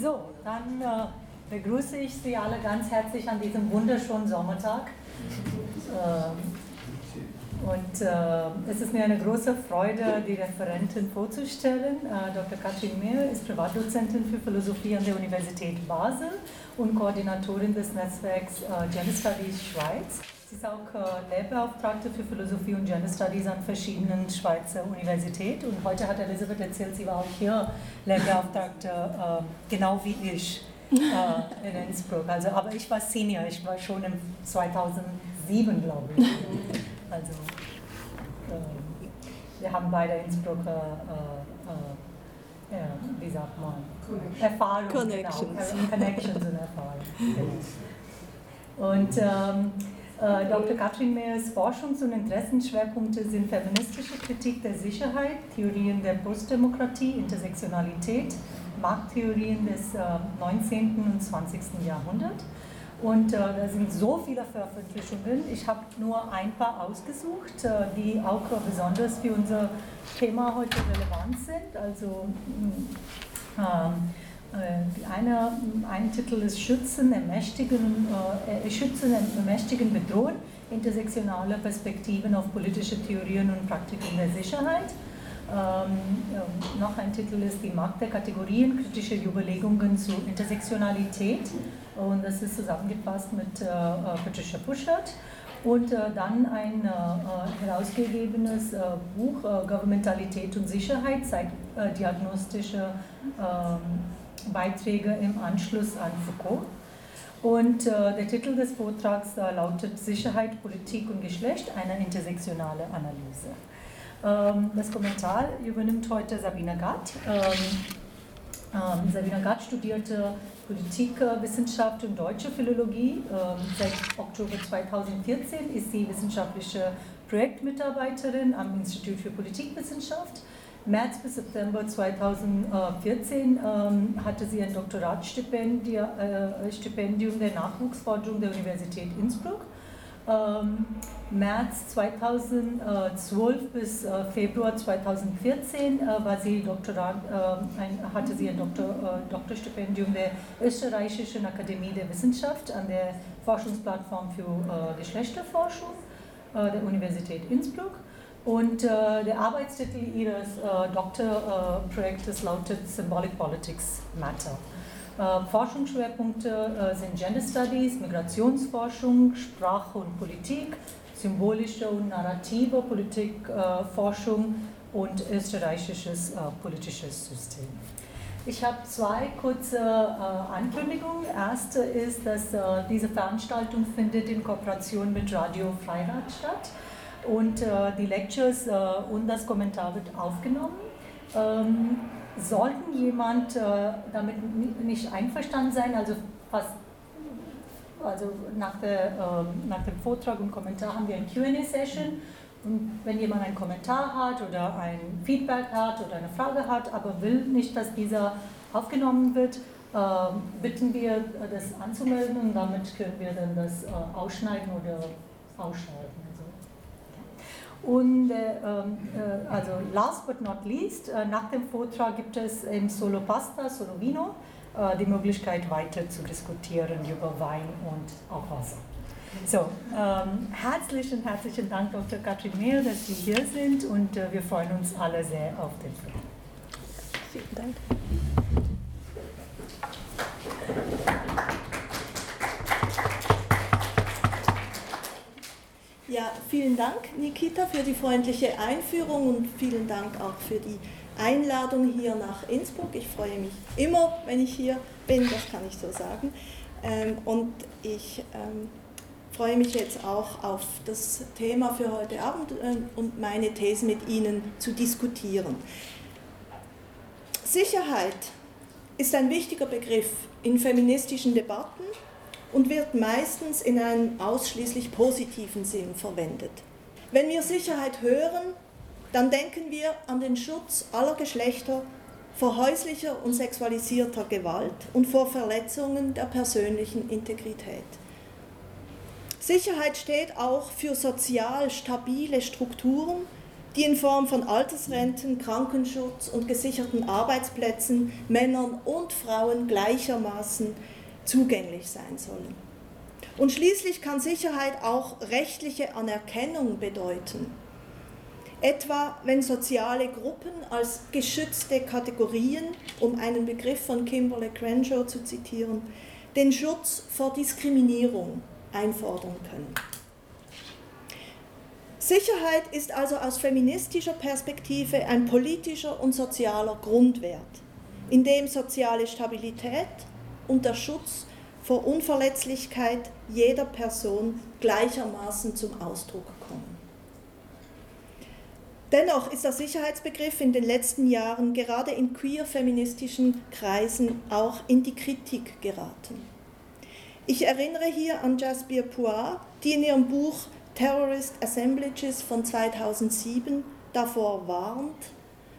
So, dann äh, begrüße ich Sie alle ganz herzlich an diesem wunderschönen Sommertag. Äh, und äh, es ist mir eine große Freude, die Referentin vorzustellen. Äh, Dr. Katrin Mehr ist Privatdozentin für Philosophie an der Universität Basel und Koordinatorin des Netzwerks äh, Gender Studies Schweiz. Sie ist auch äh, Lehrbeauftragte für Philosophie und Gender Studies an verschiedenen Schweizer Universitäten. Und heute hat Elisabeth erzählt, sie war auch hier Lehrbeauftragte, äh, genau wie ich äh, in Innsbruck. Also, aber ich war Senior, ich war schon im 2007, glaube ich. Also, äh, wir haben beide Innsbrucker, äh, äh, ja, wie sagt man, Erfahrung. Connections. Genau, Connections und Erfahrung. Genau. Und ähm, äh, Dr. Katrin Meyers Forschungs- und Interessenschwerpunkte sind feministische Kritik der Sicherheit, Theorien der Postdemokratie, Intersektionalität, Markttheorien des äh, 19. und 20. Jahrhunderts. Und äh, da sind so viele Veröffentlichungen. Ich habe nur ein paar ausgesucht, äh, die auch besonders für unser Thema heute relevant sind. Also mh, ähm, äh, die eine, ein Titel ist Schützen, Ermächtigen, äh, Schützen, Ermächtigen, Bedrohen, intersektionale Perspektiven auf politische Theorien und Praktiken der Sicherheit. Ähm, äh, noch ein Titel ist Die Macht der Kategorien, kritische Überlegungen zu Intersektionalität. Und das ist zusammengefasst mit äh, äh Patricia Puschert. Und äh, dann ein äh, herausgegebenes Buch Governmentalität und Sicherheit, zeigt diagnostische ähm, Beiträge im Anschluss an Foucault. Und äh, der Titel des Vortrags äh, lautet Sicherheit, Politik und Geschlecht, eine intersektionale Analyse. Ähm, das Kommentar übernimmt heute Sabina Gatt. Ähm, ähm, Sabina Gatt studierte Politikwissenschaft und deutsche Philologie. Ähm, seit Oktober 2014 ist sie wissenschaftliche Projektmitarbeiterin am Institut für Politikwissenschaft März bis September 2014 ähm, hatte sie ein Doktoratstipendium äh, der Nachwuchsforschung der Universität Innsbruck. Ähm, März 2012 bis äh, Februar 2014 äh, war sie Doktorat, äh, ein, hatte sie ein Doktor, äh, Doktorstipendium der Österreichischen Akademie der Wissenschaft an der Forschungsplattform für äh, Geschlechterforschung der Universität Innsbruck. Und äh, der Arbeitstitel Ihres äh, Doktorprojektes lautet Symbolic Politics Matter. Äh, Forschungsschwerpunkte äh, sind Gender Studies, Migrationsforschung, Sprache und Politik, symbolische und narrative Politikforschung und österreichisches äh, politisches System. Ich habe zwei kurze äh, Ankündigungen. Erste ist, dass äh, diese Veranstaltung findet in Kooperation mit Radio Freirad statt und äh, die Lectures äh, und das Kommentar wird aufgenommen. Ähm, sollten jemand äh, damit nicht einverstanden sein, also fast also nach, der, ähm, nach dem Vortrag und Kommentar haben wir eine QA-Session. Und wenn jemand einen Kommentar hat oder ein Feedback hat oder eine Frage hat, aber will nicht, dass dieser aufgenommen wird, ähm, bitten wir, das anzumelden und damit können wir dann das ausschneiden oder ausschalten. Und äh, äh, also last but not least, äh, nach dem Vortrag gibt es in Solo Pasta, Solo Vino äh, die Möglichkeit weiter zu diskutieren über Wein und auch Wasser. So, ähm, herzlichen, herzlichen Dank, Dr. Katrin Mehr, dass Sie hier sind und äh, wir freuen uns alle sehr auf den Film. Vielen Dank. Ja, vielen Dank, Nikita, für die freundliche Einführung und vielen Dank auch für die Einladung hier nach Innsbruck. Ich freue mich immer, wenn ich hier bin, das kann ich so sagen. Ähm, und ich ähm, freue mich jetzt auch auf das Thema für heute Abend äh, und meine These mit Ihnen zu diskutieren. Sicherheit ist ein wichtiger Begriff in feministischen Debatten und wird meistens in einem ausschließlich positiven Sinn verwendet. Wenn wir Sicherheit hören, dann denken wir an den Schutz aller Geschlechter vor häuslicher und sexualisierter Gewalt und vor Verletzungen der persönlichen Integrität. Sicherheit steht auch für sozial stabile Strukturen, die in Form von Altersrenten, Krankenschutz und gesicherten Arbeitsplätzen Männern und Frauen gleichermaßen zugänglich sein sollen. Und schließlich kann Sicherheit auch rechtliche Anerkennung bedeuten. Etwa wenn soziale Gruppen als geschützte Kategorien, um einen Begriff von Kimberly Crenshaw zu zitieren, den Schutz vor Diskriminierung einfordern können. Sicherheit ist also aus feministischer Perspektive ein politischer und sozialer Grundwert, in dem soziale Stabilität und der Schutz vor Unverletzlichkeit jeder Person gleichermaßen zum Ausdruck kommen. Dennoch ist der Sicherheitsbegriff in den letzten Jahren gerade in queer-feministischen Kreisen auch in die Kritik geraten. Ich erinnere hier an Jasbir Puar, die in ihrem Buch Terrorist Assemblages von 2007 davor warnt,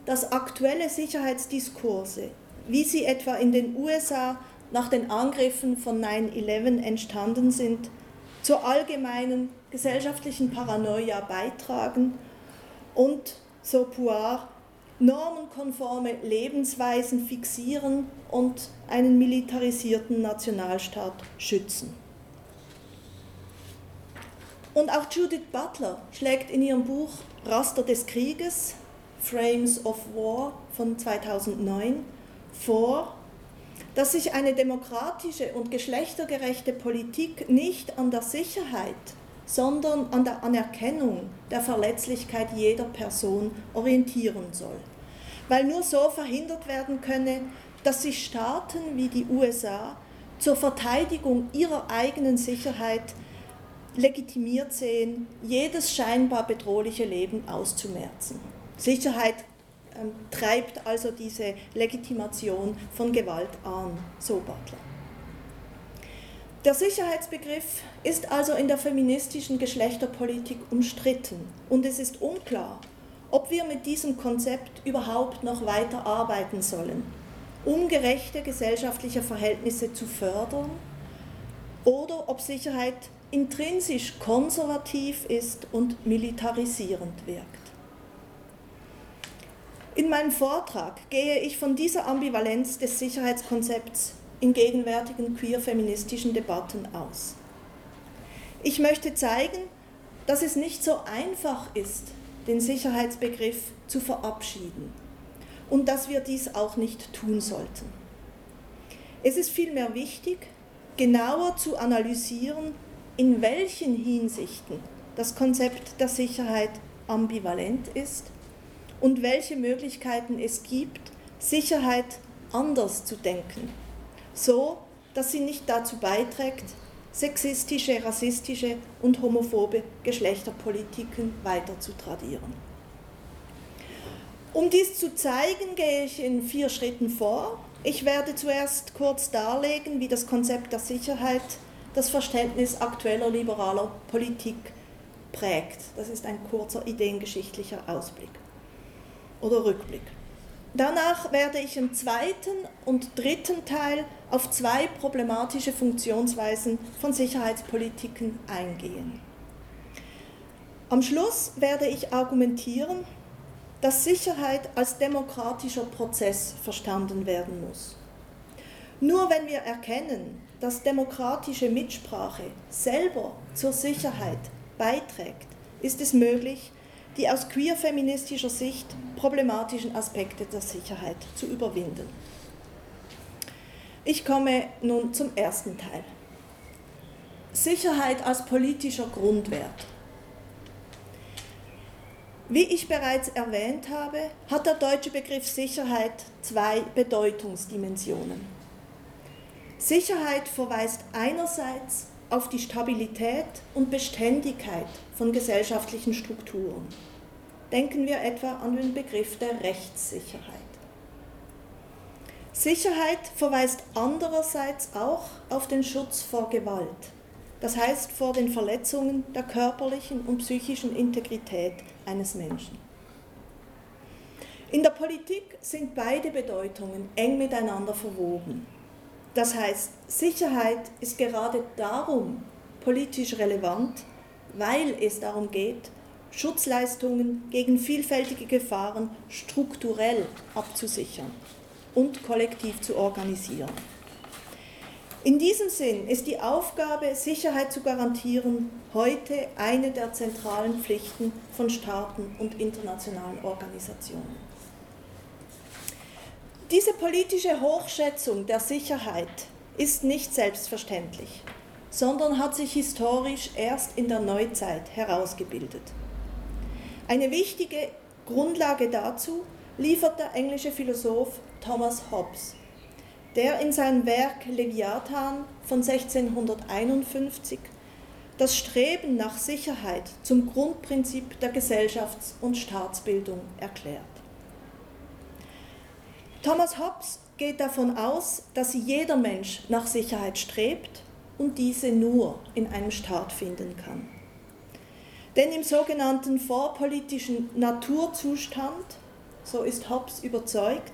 dass aktuelle Sicherheitsdiskurse, wie sie etwa in den USA nach den Angriffen von 9-11 entstanden sind, zur allgemeinen gesellschaftlichen Paranoia beitragen und, so Puar, normenkonforme Lebensweisen fixieren und einen militarisierten Nationalstaat schützen. Und auch Judith Butler schlägt in ihrem Buch Raster des Krieges, Frames of War von 2009 vor, dass sich eine demokratische und geschlechtergerechte Politik nicht an der Sicherheit, sondern an der Anerkennung der Verletzlichkeit jeder Person orientieren soll. Weil nur so verhindert werden könne, dass sich Staaten wie die USA zur Verteidigung ihrer eigenen Sicherheit legitimiert sehen, jedes scheinbar bedrohliche Leben auszumerzen. Sicherheit treibt also diese Legitimation von Gewalt an, so Butler. Der Sicherheitsbegriff ist also in der feministischen Geschlechterpolitik umstritten und es ist unklar, ob wir mit diesem Konzept überhaupt noch weiter arbeiten sollen, um gerechte gesellschaftliche Verhältnisse zu fördern oder ob Sicherheit intrinsisch konservativ ist und militarisierend wirkt. In meinem Vortrag gehe ich von dieser Ambivalenz des Sicherheitskonzepts in gegenwärtigen queer-feministischen Debatten aus. Ich möchte zeigen, dass es nicht so einfach ist, den Sicherheitsbegriff zu verabschieden und dass wir dies auch nicht tun sollten. Es ist vielmehr wichtig, genauer zu analysieren, in welchen Hinsichten das Konzept der Sicherheit ambivalent ist und welche Möglichkeiten es gibt, Sicherheit anders zu denken, so dass sie nicht dazu beiträgt, sexistische, rassistische und homophobe Geschlechterpolitiken weiter zu tradieren. Um dies zu zeigen, gehe ich in vier Schritten vor. Ich werde zuerst kurz darlegen, wie das Konzept der Sicherheit das Verständnis aktueller liberaler Politik prägt. Das ist ein kurzer ideengeschichtlicher Ausblick oder Rückblick. Danach werde ich im zweiten und dritten Teil auf zwei problematische Funktionsweisen von Sicherheitspolitiken eingehen. Am Schluss werde ich argumentieren, dass Sicherheit als demokratischer Prozess verstanden werden muss. Nur wenn wir erkennen, dass demokratische Mitsprache selber zur Sicherheit beiträgt, ist es möglich, die aus queer-feministischer Sicht problematischen Aspekte der Sicherheit zu überwinden. Ich komme nun zum ersten Teil. Sicherheit als politischer Grundwert. Wie ich bereits erwähnt habe, hat der deutsche Begriff Sicherheit zwei Bedeutungsdimensionen. Sicherheit verweist einerseits auf die Stabilität und Beständigkeit von gesellschaftlichen Strukturen. Denken wir etwa an den Begriff der Rechtssicherheit. Sicherheit verweist andererseits auch auf den Schutz vor Gewalt, das heißt vor den Verletzungen der körperlichen und psychischen Integrität eines Menschen. In der Politik sind beide Bedeutungen eng miteinander verwoben. Das heißt, Sicherheit ist gerade darum politisch relevant, weil es darum geht, Schutzleistungen gegen vielfältige Gefahren strukturell abzusichern und kollektiv zu organisieren. In diesem Sinn ist die Aufgabe, Sicherheit zu garantieren, heute eine der zentralen Pflichten von Staaten und internationalen Organisationen. Diese politische Hochschätzung der Sicherheit ist nicht selbstverständlich, sondern hat sich historisch erst in der Neuzeit herausgebildet. Eine wichtige Grundlage dazu liefert der englische Philosoph Thomas Hobbes der in seinem Werk Leviathan von 1651 das Streben nach Sicherheit zum Grundprinzip der Gesellschafts- und Staatsbildung erklärt. Thomas Hobbes geht davon aus, dass jeder Mensch nach Sicherheit strebt und diese nur in einem Staat finden kann. Denn im sogenannten vorpolitischen Naturzustand, so ist Hobbes überzeugt,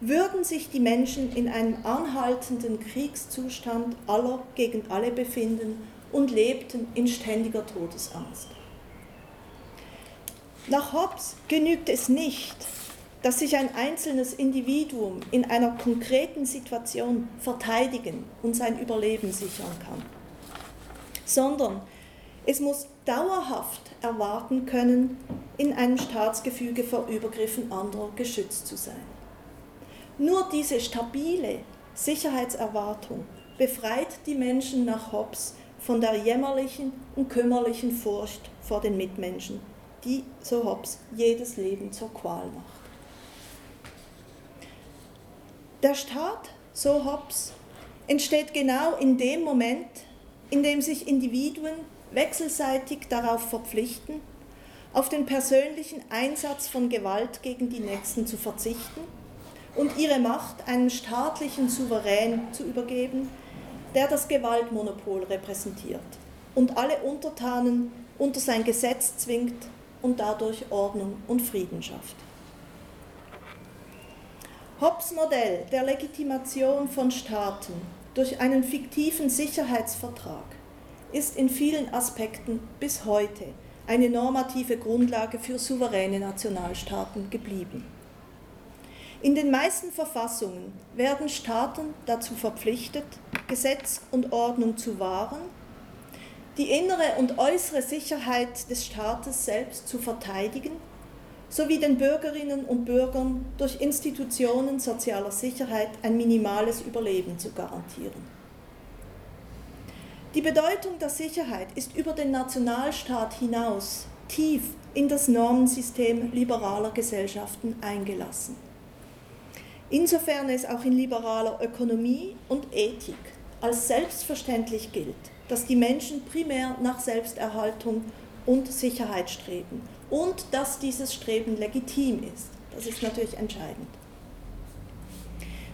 würden sich die Menschen in einem anhaltenden Kriegszustand aller gegen alle befinden und lebten in ständiger Todesangst. Nach Hobbes genügt es nicht, dass sich ein einzelnes Individuum in einer konkreten Situation verteidigen und sein Überleben sichern kann, sondern es muss dauerhaft erwarten können, in einem Staatsgefüge vor Übergriffen anderer geschützt zu sein. Nur diese stabile Sicherheitserwartung befreit die Menschen nach Hobbes von der jämmerlichen und kümmerlichen Furcht vor den Mitmenschen, die, so Hobbes, jedes Leben zur Qual macht. Der Staat, so Hobbes, entsteht genau in dem Moment, in dem sich Individuen wechselseitig darauf verpflichten, auf den persönlichen Einsatz von Gewalt gegen die Nächsten zu verzichten und ihre Macht einem staatlichen Souverän zu übergeben, der das Gewaltmonopol repräsentiert und alle Untertanen unter sein Gesetz zwingt und dadurch Ordnung und Frieden schafft. Hobbes Modell der Legitimation von Staaten durch einen fiktiven Sicherheitsvertrag ist in vielen Aspekten bis heute eine normative Grundlage für souveräne Nationalstaaten geblieben. In den meisten Verfassungen werden Staaten dazu verpflichtet, Gesetz und Ordnung zu wahren, die innere und äußere Sicherheit des Staates selbst zu verteidigen, sowie den Bürgerinnen und Bürgern durch Institutionen sozialer Sicherheit ein minimales Überleben zu garantieren. Die Bedeutung der Sicherheit ist über den Nationalstaat hinaus tief in das Normensystem liberaler Gesellschaften eingelassen. Insofern es auch in liberaler Ökonomie und Ethik als selbstverständlich gilt, dass die Menschen primär nach Selbsterhaltung und Sicherheit streben und dass dieses Streben legitim ist. Das ist natürlich entscheidend.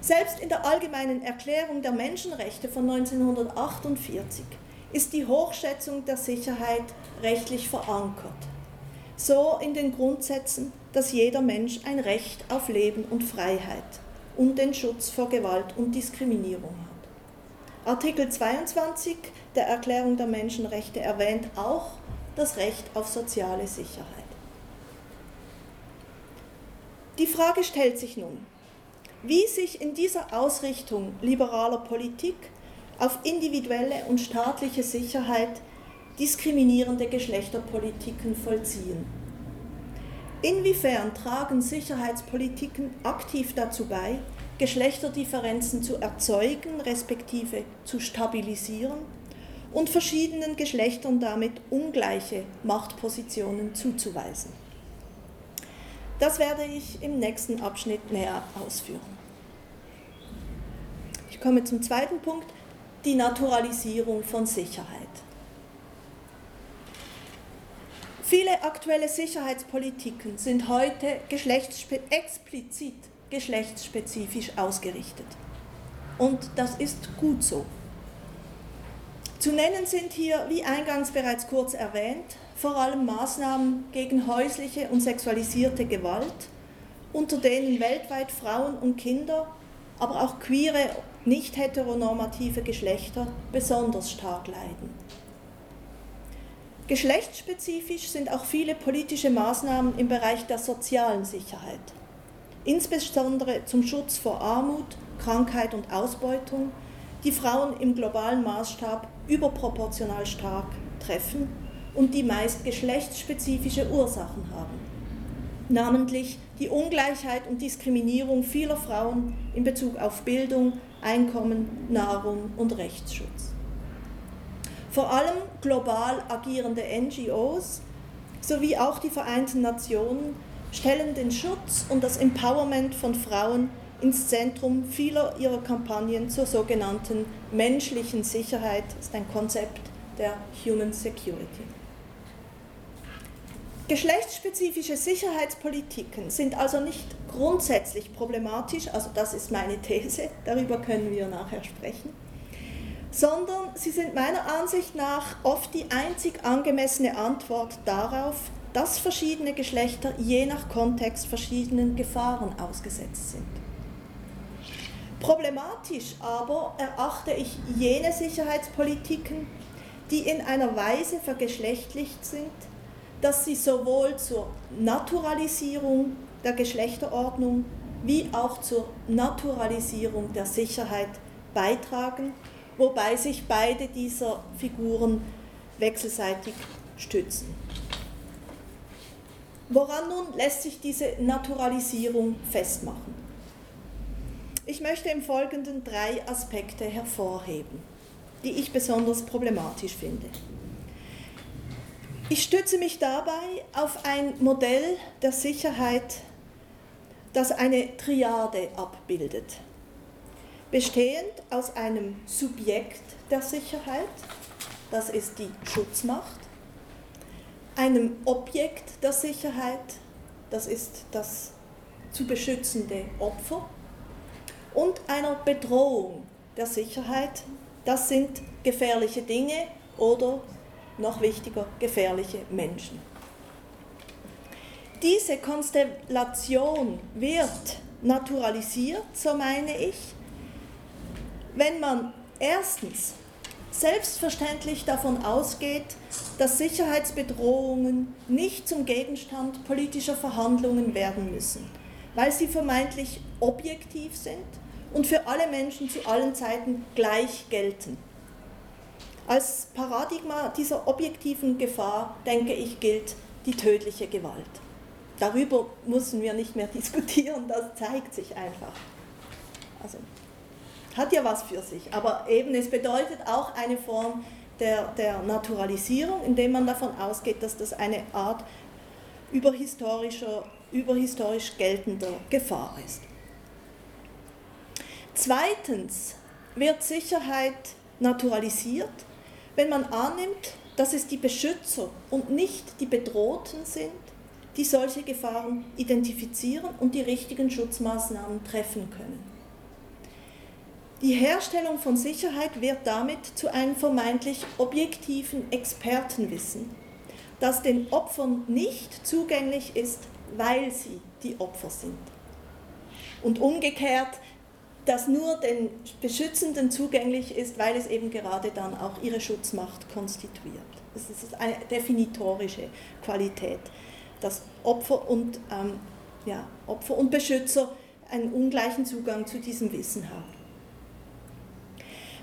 Selbst in der Allgemeinen Erklärung der Menschenrechte von 1948 ist die Hochschätzung der Sicherheit rechtlich verankert. So in den Grundsätzen, dass jeder Mensch ein Recht auf Leben und Freiheit und den Schutz vor Gewalt und Diskriminierung hat. Artikel 22 der Erklärung der Menschenrechte erwähnt auch das Recht auf soziale Sicherheit. Die Frage stellt sich nun, wie sich in dieser Ausrichtung liberaler Politik auf individuelle und staatliche Sicherheit diskriminierende Geschlechterpolitiken vollziehen. Inwiefern tragen Sicherheitspolitiken aktiv dazu bei, Geschlechterdifferenzen zu erzeugen, respektive zu stabilisieren und verschiedenen Geschlechtern damit ungleiche Machtpositionen zuzuweisen? Das werde ich im nächsten Abschnitt näher ausführen. Ich komme zum zweiten Punkt, die Naturalisierung von Sicherheit. Viele aktuelle Sicherheitspolitiken sind heute geschlechtsspe explizit geschlechtsspezifisch ausgerichtet. Und das ist gut so. Zu nennen sind hier, wie eingangs bereits kurz erwähnt, vor allem Maßnahmen gegen häusliche und sexualisierte Gewalt, unter denen weltweit Frauen und Kinder, aber auch queere, nicht heteronormative Geschlechter besonders stark leiden. Geschlechtsspezifisch sind auch viele politische Maßnahmen im Bereich der sozialen Sicherheit, insbesondere zum Schutz vor Armut, Krankheit und Ausbeutung, die Frauen im globalen Maßstab überproportional stark treffen und die meist geschlechtsspezifische Ursachen haben, namentlich die Ungleichheit und Diskriminierung vieler Frauen in Bezug auf Bildung, Einkommen, Nahrung und Rechtsschutz. Vor allem global agierende NGOs sowie auch die Vereinten Nationen stellen den Schutz und das Empowerment von Frauen ins Zentrum vieler ihrer Kampagnen zur sogenannten menschlichen Sicherheit, das ist ein Konzept der Human Security. Geschlechtsspezifische Sicherheitspolitiken sind also nicht grundsätzlich problematisch, also das ist meine These, darüber können wir nachher sprechen, sondern sie sind meiner Ansicht nach oft die einzig angemessene Antwort darauf, dass verschiedene Geschlechter je nach Kontext verschiedenen Gefahren ausgesetzt sind. Problematisch aber erachte ich jene Sicherheitspolitiken, die in einer Weise vergeschlechtlicht sind, dass sie sowohl zur Naturalisierung der Geschlechterordnung wie auch zur Naturalisierung der Sicherheit beitragen, wobei sich beide dieser Figuren wechselseitig stützen. Woran nun lässt sich diese Naturalisierung festmachen? Ich möchte im Folgenden drei Aspekte hervorheben, die ich besonders problematisch finde. Ich stütze mich dabei auf ein Modell der Sicherheit, das eine Triade abbildet, bestehend aus einem Subjekt der Sicherheit, das ist die Schutzmacht, einem Objekt der Sicherheit, das ist das zu beschützende Opfer, und einer Bedrohung der Sicherheit, das sind gefährliche Dinge oder noch wichtiger, gefährliche Menschen. Diese Konstellation wird naturalisiert, so meine ich, wenn man erstens selbstverständlich davon ausgeht, dass Sicherheitsbedrohungen nicht zum Gegenstand politischer Verhandlungen werden müssen, weil sie vermeintlich objektiv sind und für alle Menschen zu allen Zeiten gleich gelten. Als Paradigma dieser objektiven Gefahr, denke ich, gilt die tödliche Gewalt. Darüber müssen wir nicht mehr diskutieren, das zeigt sich einfach. Also hat ja was für sich, aber eben es bedeutet auch eine Form der, der Naturalisierung, indem man davon ausgeht, dass das eine Art überhistorischer, überhistorisch geltender Gefahr ist. Zweitens wird Sicherheit naturalisiert, wenn man annimmt, dass es die Beschützer und nicht die Bedrohten sind, die solche Gefahren identifizieren und die richtigen Schutzmaßnahmen treffen können. Die Herstellung von Sicherheit wird damit zu einem vermeintlich objektiven Expertenwissen, das den Opfern nicht zugänglich ist, weil sie die Opfer sind. Und umgekehrt das nur den Beschützenden zugänglich ist, weil es eben gerade dann auch ihre Schutzmacht konstituiert. Das ist eine definitorische Qualität, dass Opfer und, ähm, ja, Opfer und Beschützer einen ungleichen Zugang zu diesem Wissen haben.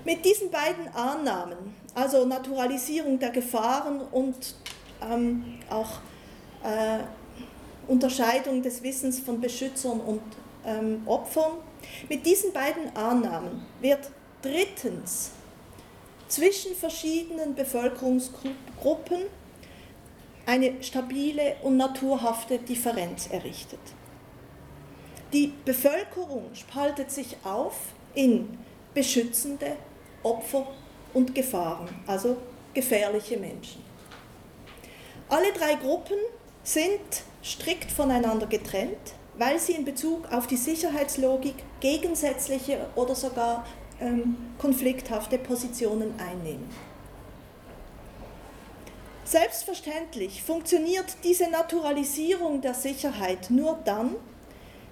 Mit diesen beiden Annahmen, also Naturalisierung der Gefahren und ähm, auch äh, Unterscheidung des Wissens von Beschützern und ähm, Opfern, mit diesen beiden Annahmen wird drittens zwischen verschiedenen Bevölkerungsgruppen eine stabile und naturhafte Differenz errichtet. Die Bevölkerung spaltet sich auf in beschützende Opfer und Gefahren, also gefährliche Menschen. Alle drei Gruppen sind strikt voneinander getrennt weil sie in Bezug auf die Sicherheitslogik gegensätzliche oder sogar ähm, konflikthafte Positionen einnehmen. Selbstverständlich funktioniert diese Naturalisierung der Sicherheit nur dann,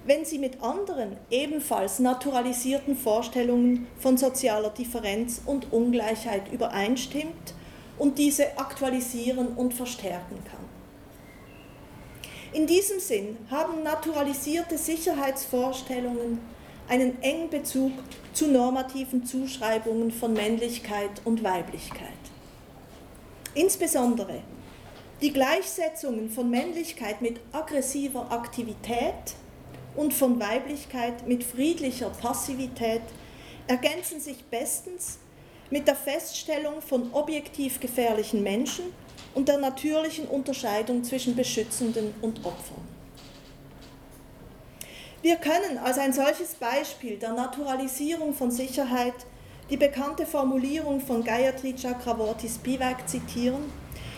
wenn sie mit anderen ebenfalls naturalisierten Vorstellungen von sozialer Differenz und Ungleichheit übereinstimmt und diese aktualisieren und verstärken kann. In diesem Sinn haben naturalisierte Sicherheitsvorstellungen einen engen Bezug zu normativen Zuschreibungen von Männlichkeit und Weiblichkeit. Insbesondere die Gleichsetzungen von Männlichkeit mit aggressiver Aktivität und von Weiblichkeit mit friedlicher Passivität ergänzen sich bestens mit der Feststellung von objektiv gefährlichen Menschen und der natürlichen Unterscheidung zwischen Beschützenden und Opfern. Wir können als ein solches Beispiel der Naturalisierung von Sicherheit die bekannte Formulierung von Gayatri Chakravorty Spivak zitieren,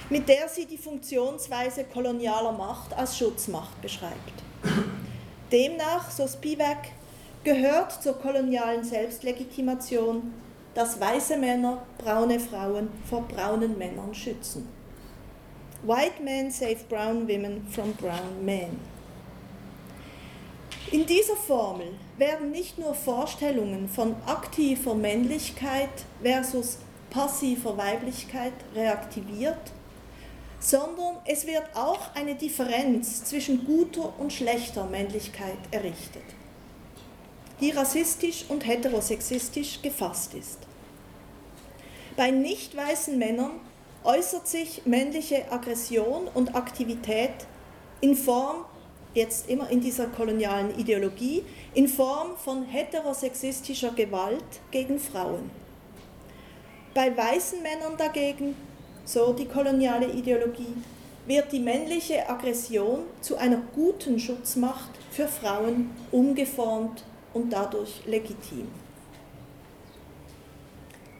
mit der sie die Funktionsweise kolonialer Macht als Schutzmacht beschreibt. Demnach, so Spivak, gehört zur kolonialen Selbstlegitimation, dass weiße Männer braune Frauen vor braunen Männern schützen. White men save brown women from brown men. In dieser Formel werden nicht nur Vorstellungen von aktiver Männlichkeit versus passiver Weiblichkeit reaktiviert, sondern es wird auch eine Differenz zwischen guter und schlechter Männlichkeit errichtet, die rassistisch und heterosexistisch gefasst ist. Bei nicht weißen Männern äußert sich männliche Aggression und Aktivität in Form, jetzt immer in dieser kolonialen Ideologie, in Form von heterosexistischer Gewalt gegen Frauen. Bei weißen Männern dagegen, so die koloniale Ideologie, wird die männliche Aggression zu einer guten Schutzmacht für Frauen umgeformt und dadurch legitim.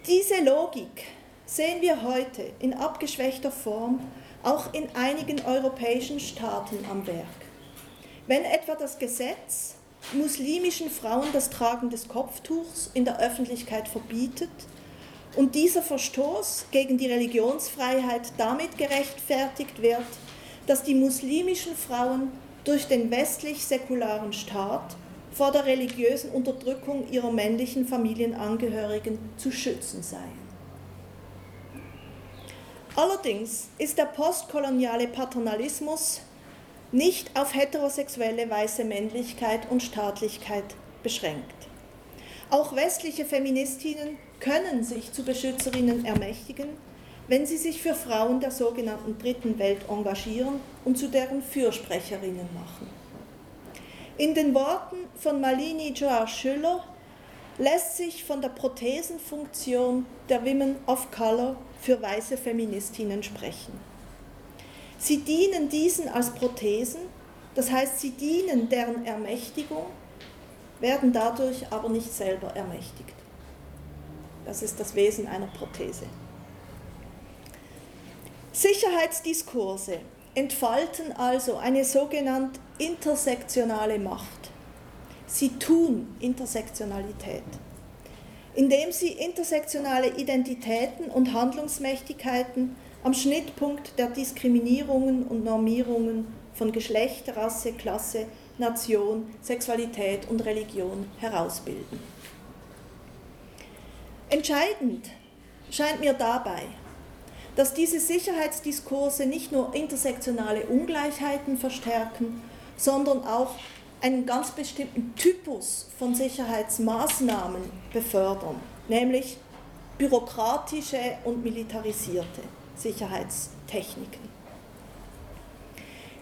Diese Logik sehen wir heute in abgeschwächter Form auch in einigen europäischen Staaten am Werk. Wenn etwa das Gesetz muslimischen Frauen das Tragen des Kopftuchs in der Öffentlichkeit verbietet und dieser Verstoß gegen die Religionsfreiheit damit gerechtfertigt wird, dass die muslimischen Frauen durch den westlich-säkularen Staat vor der religiösen Unterdrückung ihrer männlichen Familienangehörigen zu schützen seien. Allerdings ist der postkoloniale Paternalismus nicht auf heterosexuelle weiße Männlichkeit und Staatlichkeit beschränkt. Auch westliche Feministinnen können sich zu Beschützerinnen ermächtigen, wenn sie sich für Frauen der sogenannten Dritten Welt engagieren und zu deren Fürsprecherinnen machen. In den Worten von Malini Joa Schüller lässt sich von der Prothesenfunktion der Women of Color für weiße Feministinnen sprechen. Sie dienen diesen als Prothesen, das heißt, sie dienen deren Ermächtigung, werden dadurch aber nicht selber ermächtigt. Das ist das Wesen einer Prothese. Sicherheitsdiskurse entfalten also eine sogenannte intersektionale Macht. Sie tun Intersektionalität, indem sie intersektionale Identitäten und Handlungsmächtigkeiten am Schnittpunkt der Diskriminierungen und Normierungen von Geschlecht, Rasse, Klasse, Nation, Sexualität und Religion herausbilden. Entscheidend scheint mir dabei, dass diese Sicherheitsdiskurse nicht nur intersektionale Ungleichheiten verstärken, sondern auch einen ganz bestimmten Typus von Sicherheitsmaßnahmen befördern, nämlich bürokratische und militarisierte Sicherheitstechniken.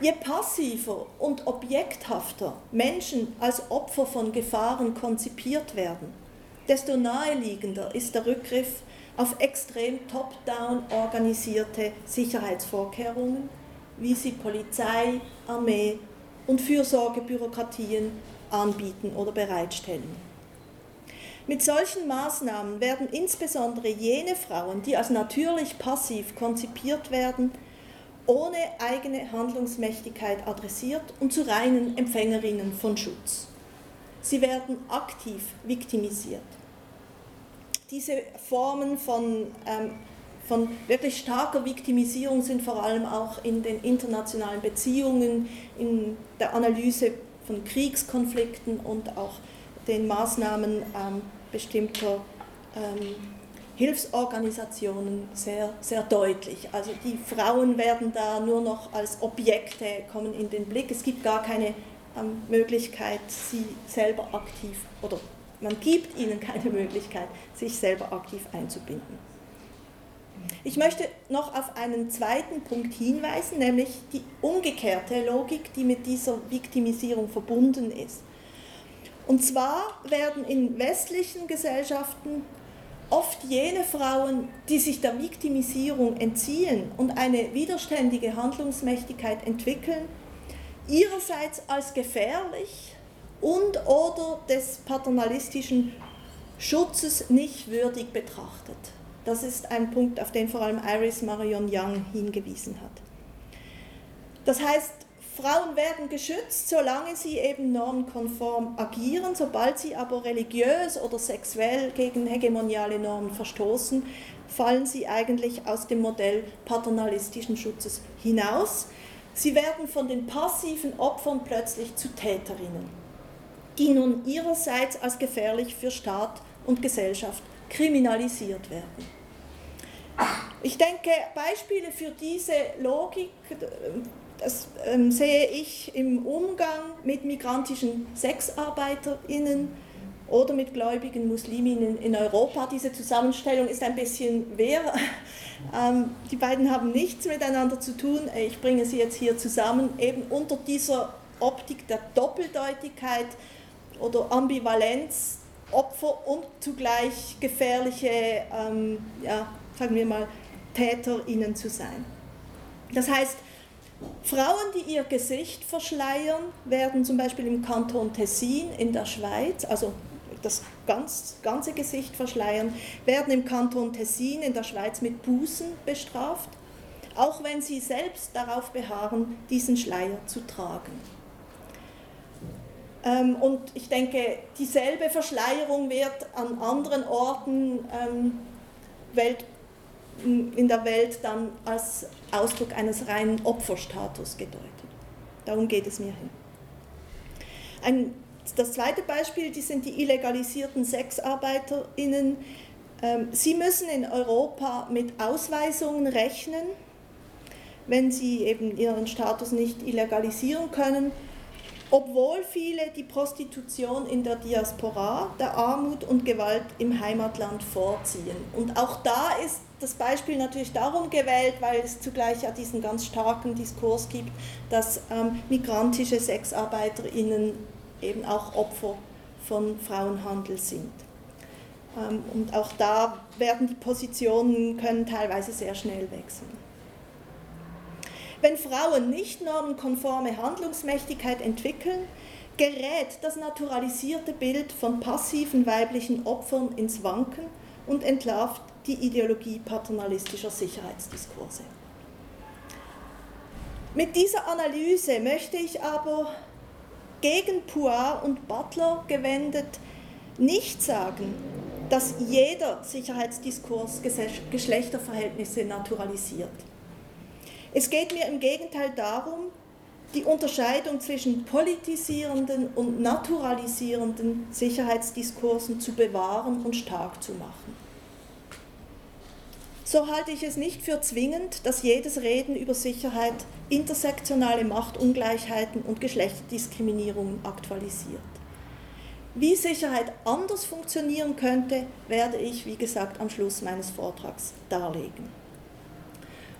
Je passiver und objekthafter Menschen als Opfer von Gefahren konzipiert werden, desto naheliegender ist der Rückgriff auf extrem top-down organisierte Sicherheitsvorkehrungen, wie sie Polizei, Armee und Fürsorgebürokratien anbieten oder bereitstellen. Mit solchen Maßnahmen werden insbesondere jene Frauen, die als natürlich passiv konzipiert werden, ohne eigene Handlungsmächtigkeit adressiert und zu reinen Empfängerinnen von Schutz. Sie werden aktiv viktimisiert diese Formen von, ähm, von wirklich starker Viktimisierung sind vor allem auch in den internationalen Beziehungen, in der Analyse von Kriegskonflikten und auch den Maßnahmen ähm, bestimmter ähm, Hilfsorganisationen sehr, sehr deutlich. Also die Frauen werden da nur noch als Objekte kommen in den Blick. Es gibt gar keine ähm, Möglichkeit, sie selber aktiv oder man gibt ihnen keine Möglichkeit, sich selber aktiv einzubinden. Ich möchte noch auf einen zweiten Punkt hinweisen, nämlich die umgekehrte Logik, die mit dieser Viktimisierung verbunden ist. Und zwar werden in westlichen Gesellschaften oft jene Frauen, die sich der Viktimisierung entziehen und eine widerständige Handlungsmächtigkeit entwickeln, ihrerseits als gefährlich und oder des paternalistischen Schutzes nicht würdig betrachtet. Das ist ein Punkt, auf den vor allem Iris Marion Young hingewiesen hat. Das heißt, Frauen werden geschützt, solange sie eben normkonform agieren. Sobald sie aber religiös oder sexuell gegen hegemoniale Normen verstoßen, fallen sie eigentlich aus dem Modell paternalistischen Schutzes hinaus. Sie werden von den passiven Opfern plötzlich zu Täterinnen, die nun ihrerseits als gefährlich für Staat und Gesellschaft kriminalisiert werden. Ich denke, Beispiele für diese Logik, das ähm, sehe ich im Umgang mit migrantischen SexarbeiterInnen oder mit gläubigen Musliminnen in Europa. Diese Zusammenstellung ist ein bisschen wehr. Ähm, die beiden haben nichts miteinander zu tun. Ich bringe sie jetzt hier zusammen, eben unter dieser Optik der Doppeldeutigkeit oder Ambivalenz, Opfer und zugleich gefährliche, ähm, ja, sagen wir mal, TäterInnen zu sein. Das heißt, Frauen, die ihr Gesicht verschleiern, werden zum Beispiel im Kanton Tessin in der Schweiz, also das ganz, ganze Gesicht verschleiern, werden im Kanton Tessin in der Schweiz mit Bußen bestraft, auch wenn sie selbst darauf beharren, diesen Schleier zu tragen. Ähm, und ich denke, dieselbe Verschleierung wird an anderen Orten ähm, welt, in der Welt dann als Ausdruck eines reinen Opferstatus gedeutet. Darum geht es mir hin. Ein, das zweite Beispiel, die sind die illegalisierten SexarbeiterInnen. Ähm, sie müssen in Europa mit Ausweisungen rechnen, wenn sie eben ihren Status nicht illegalisieren können obwohl viele die Prostitution in der Diaspora, der Armut und Gewalt im Heimatland vorziehen. Und auch da ist das Beispiel natürlich darum gewählt, weil es zugleich ja diesen ganz starken Diskurs gibt, dass ähm, migrantische SexarbeiterInnen eben auch Opfer von Frauenhandel sind. Ähm, und auch da werden die Positionen können teilweise sehr schnell wechseln. Wenn Frauen nicht normenkonforme Handlungsmächtigkeit entwickeln, gerät das naturalisierte Bild von passiven weiblichen Opfern ins Wanken und entlarvt die Ideologie paternalistischer Sicherheitsdiskurse. Mit dieser Analyse möchte ich aber gegen Poir und Butler gewendet nicht sagen, dass jeder Sicherheitsdiskurs Geschlechterverhältnisse naturalisiert. Es geht mir im Gegenteil darum, die Unterscheidung zwischen politisierenden und naturalisierenden Sicherheitsdiskursen zu bewahren und stark zu machen. So halte ich es nicht für zwingend, dass jedes Reden über Sicherheit intersektionale Machtungleichheiten und Geschlechterdiskriminierungen aktualisiert. Wie Sicherheit anders funktionieren könnte, werde ich, wie gesagt, am Schluss meines Vortrags darlegen.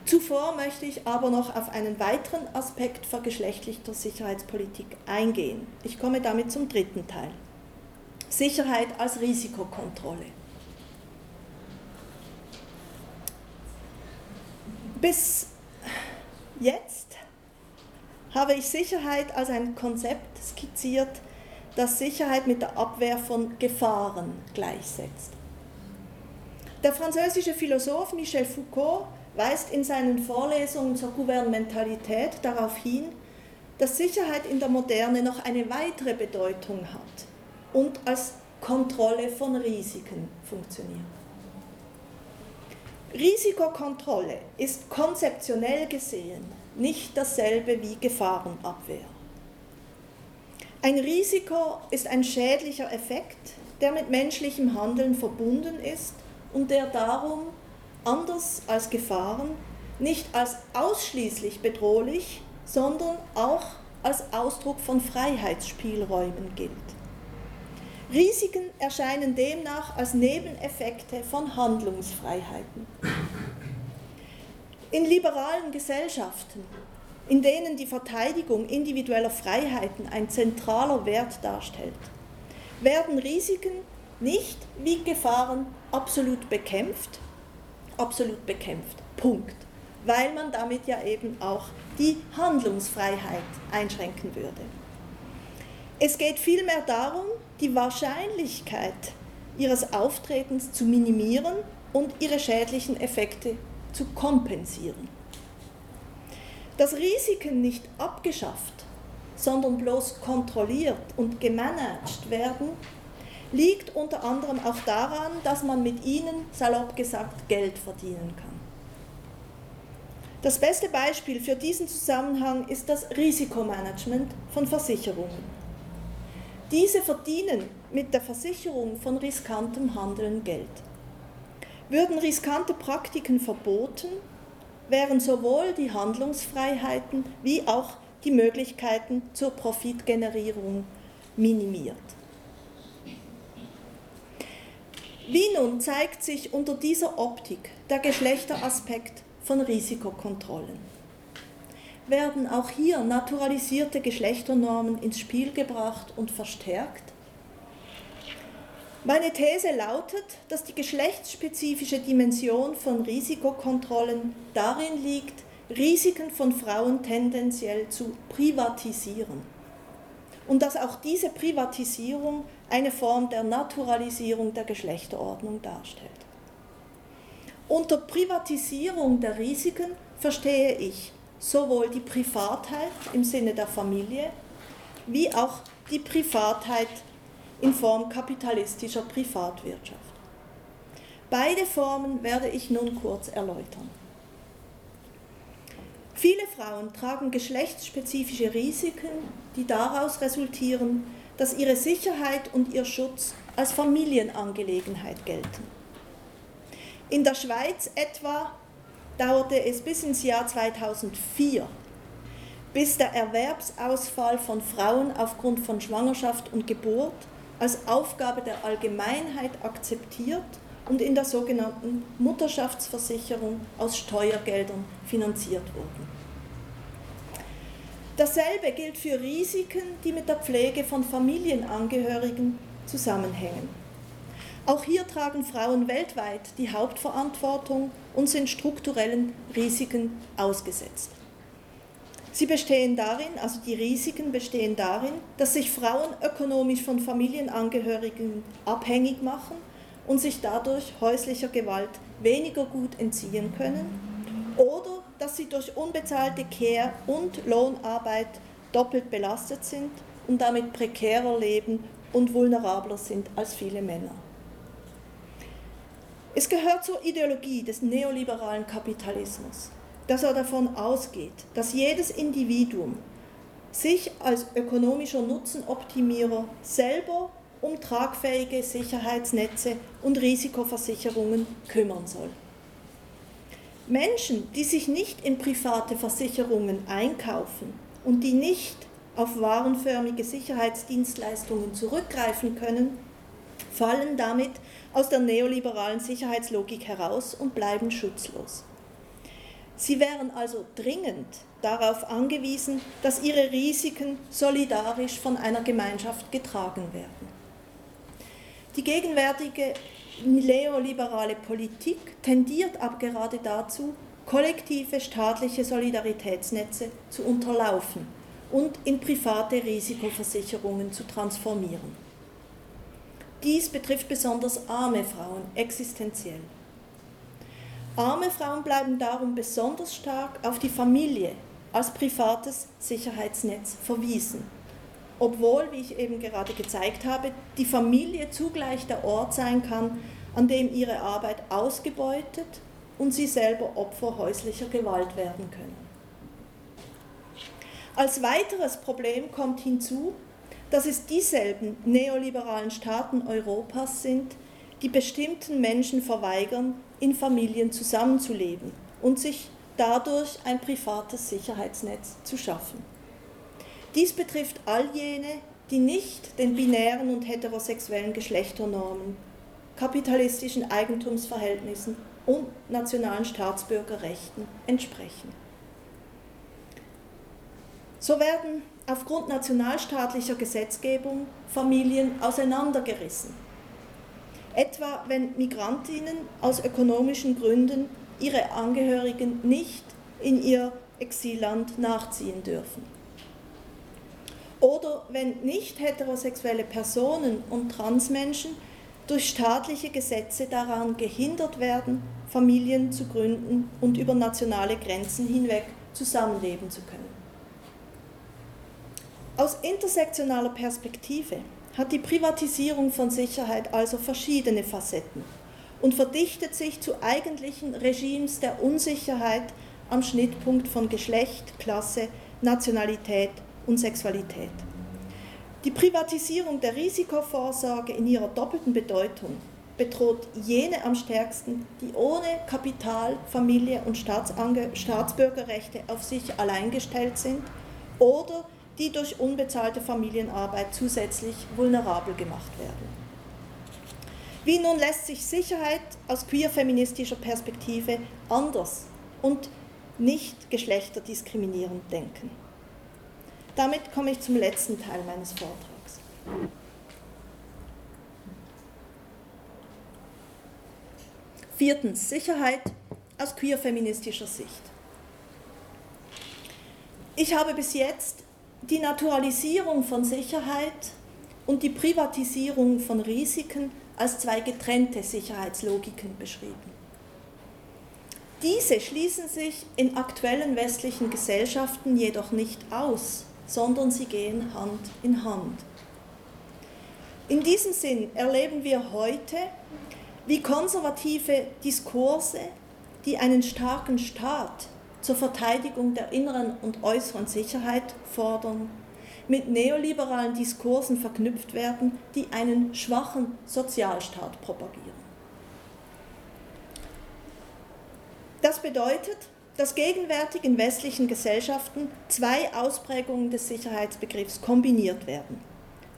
Zuvor möchte ich aber noch auf einen weiteren Aspekt vergeschlechtlichter Sicherheitspolitik eingehen. Ich komme damit zum dritten Teil. Sicherheit als Risikokontrolle. Bis jetzt habe ich Sicherheit als ein Konzept skizziert, das Sicherheit mit der Abwehr von Gefahren gleichsetzt. Der französische Philosoph Michel Foucault weist in seinen Vorlesungen zur Gouvernementalität darauf hin, dass Sicherheit in der Moderne noch eine weitere Bedeutung hat und als Kontrolle von Risiken funktioniert. Risikokontrolle ist konzeptionell gesehen nicht dasselbe wie Gefahrenabwehr. Ein Risiko ist ein schädlicher Effekt, der mit menschlichem Handeln verbunden ist und der darum, anders als Gefahren, nicht als ausschließlich bedrohlich, sondern auch als Ausdruck von Freiheitsspielräumen gilt. Risiken erscheinen demnach als Nebeneffekte von Handlungsfreiheiten. In liberalen Gesellschaften, in denen die Verteidigung individueller Freiheiten ein zentraler Wert darstellt, werden Risiken nicht wie Gefahren absolut bekämpft, absolut bekämpft, Punkt, weil man damit ja eben auch die Handlungsfreiheit einschränken würde. Es geht vielmehr darum, die Wahrscheinlichkeit ihres Auftretens zu minimieren und ihre schädlichen Effekte zu kompensieren. Dass Risiken nicht abgeschafft, sondern bloß kontrolliert und gemanagt werden, liegt unter anderem auch daran, dass man mit ihnen, salopp gesagt, Geld verdienen kann. Das beste Beispiel für diesen Zusammenhang ist das Risikomanagement von Versicherungen. Diese verdienen mit der Versicherung von riskantem Handeln Geld. Würden riskante Praktiken verboten, wären sowohl die Handlungsfreiheiten wie auch die Möglichkeiten zur Profitgenerierung minimiert. Wie nun zeigt sich unter dieser Optik der Geschlechteraspekt von Risikokontrollen? Werden auch hier naturalisierte Geschlechternormen ins Spiel gebracht und verstärkt? Meine These lautet, dass die geschlechtsspezifische Dimension von Risikokontrollen darin liegt, Risiken von Frauen tendenziell zu privatisieren. Und dass auch diese Privatisierung eine Form der Naturalisierung der Geschlechterordnung darstellt. Unter Privatisierung der Risiken verstehe ich sowohl die Privatheit im Sinne der Familie wie auch die Privatheit in Form kapitalistischer Privatwirtschaft. Beide Formen werde ich nun kurz erläutern. Viele Frauen tragen geschlechtsspezifische Risiken, die daraus resultieren, dass ihre Sicherheit und ihr Schutz als Familienangelegenheit gelten. In der Schweiz etwa dauerte es bis ins Jahr 2004, bis der Erwerbsausfall von Frauen aufgrund von Schwangerschaft und Geburt als Aufgabe der Allgemeinheit akzeptiert und in der sogenannten Mutterschaftsversicherung aus Steuergeldern finanziert wurden. Dasselbe gilt für Risiken, die mit der Pflege von Familienangehörigen zusammenhängen. Auch hier tragen Frauen weltweit die Hauptverantwortung und sind strukturellen Risiken ausgesetzt. Sie bestehen darin, also die Risiken bestehen darin, dass sich Frauen ökonomisch von Familienangehörigen abhängig machen und sich dadurch häuslicher Gewalt weniger gut entziehen können oder dass sie durch unbezahlte Care- und Lohnarbeit doppelt belastet sind und damit prekärer leben und vulnerabler sind als viele Männer. Es gehört zur Ideologie des neoliberalen Kapitalismus, dass er davon ausgeht, dass jedes Individuum sich als ökonomischer Nutzenoptimierer selber um tragfähige Sicherheitsnetze und Risikoversicherungen kümmern soll. Menschen, die sich nicht in private Versicherungen einkaufen und die nicht auf warenförmige Sicherheitsdienstleistungen zurückgreifen können, fallen damit aus der neoliberalen Sicherheitslogik heraus und bleiben schutzlos. Sie wären also dringend darauf angewiesen, dass ihre Risiken solidarisch von einer Gemeinschaft getragen werden. Die gegenwärtige neoliberale Politik tendiert aber gerade dazu, kollektive staatliche Solidaritätsnetze zu unterlaufen und in private Risikoversicherungen zu transformieren. Dies betrifft besonders arme Frauen existenziell. Arme Frauen bleiben darum besonders stark auf die Familie als privates Sicherheitsnetz verwiesen. Obwohl, wie ich eben gerade gezeigt habe, die Familie zugleich der Ort sein kann, an dem ihre Arbeit ausgebeutet und sie selber Opfer häuslicher Gewalt werden können. Als weiteres Problem kommt hinzu, dass es dieselben neoliberalen Staaten Europas sind, die bestimmten Menschen verweigern, in Familien zusammenzuleben und sich dadurch ein privates Sicherheitsnetz zu schaffen. Dies betrifft all jene, die nicht den binären und heterosexuellen Geschlechternormen, kapitalistischen Eigentumsverhältnissen und nationalen Staatsbürgerrechten entsprechen. So werden aufgrund nationalstaatlicher Gesetzgebung Familien auseinandergerissen. Etwa wenn Migrantinnen aus ökonomischen Gründen ihre Angehörigen nicht in ihr Exilland nachziehen dürfen. Oder wenn nicht heterosexuelle Personen und Transmenschen durch staatliche Gesetze daran gehindert werden, Familien zu gründen und über nationale Grenzen hinweg zusammenleben zu können. Aus intersektionaler Perspektive hat die Privatisierung von Sicherheit also verschiedene Facetten und verdichtet sich zu eigentlichen Regimes der Unsicherheit am Schnittpunkt von Geschlecht, Klasse, Nationalität und Sexualität. Die Privatisierung der Risikovorsorge in ihrer doppelten Bedeutung bedroht jene am stärksten, die ohne Kapital, Familie und Staatsbürgerrechte auf sich allein gestellt sind oder die durch unbezahlte Familienarbeit zusätzlich vulnerabel gemacht werden. Wie nun lässt sich Sicherheit aus queer-feministischer Perspektive anders und nicht geschlechterdiskriminierend denken? Damit komme ich zum letzten Teil meines Vortrags. Viertens, Sicherheit aus queer-feministischer Sicht. Ich habe bis jetzt die Naturalisierung von Sicherheit und die Privatisierung von Risiken als zwei getrennte Sicherheitslogiken beschrieben. Diese schließen sich in aktuellen westlichen Gesellschaften jedoch nicht aus, sondern sie gehen Hand in Hand. In diesem Sinn erleben wir heute, wie konservative Diskurse, die einen starken Staat zur Verteidigung der inneren und äußeren Sicherheit fordern, mit neoliberalen Diskursen verknüpft werden, die einen schwachen Sozialstaat propagieren. Das bedeutet, dass gegenwärtig in westlichen Gesellschaften zwei Ausprägungen des Sicherheitsbegriffs kombiniert werden.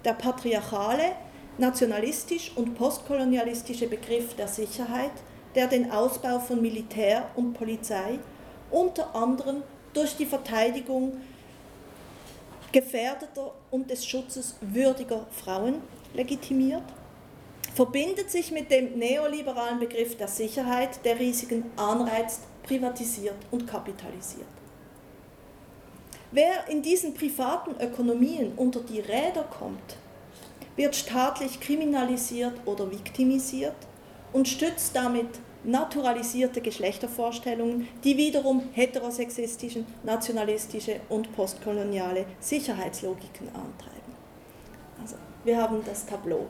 Der patriarchale, nationalistisch und postkolonialistische Begriff der Sicherheit, der den Ausbau von Militär und Polizei unter anderem durch die Verteidigung gefährdeter und des Schutzes würdiger Frauen legitimiert, verbindet sich mit dem neoliberalen Begriff der Sicherheit, der Risiken anreizt, privatisiert und kapitalisiert. Wer in diesen privaten Ökonomien unter die Räder kommt, wird staatlich kriminalisiert oder viktimisiert und stützt damit naturalisierte Geschlechtervorstellungen, die wiederum heterosexistische, nationalistische und postkoloniale Sicherheitslogiken antreiben. Also wir haben das Tableau.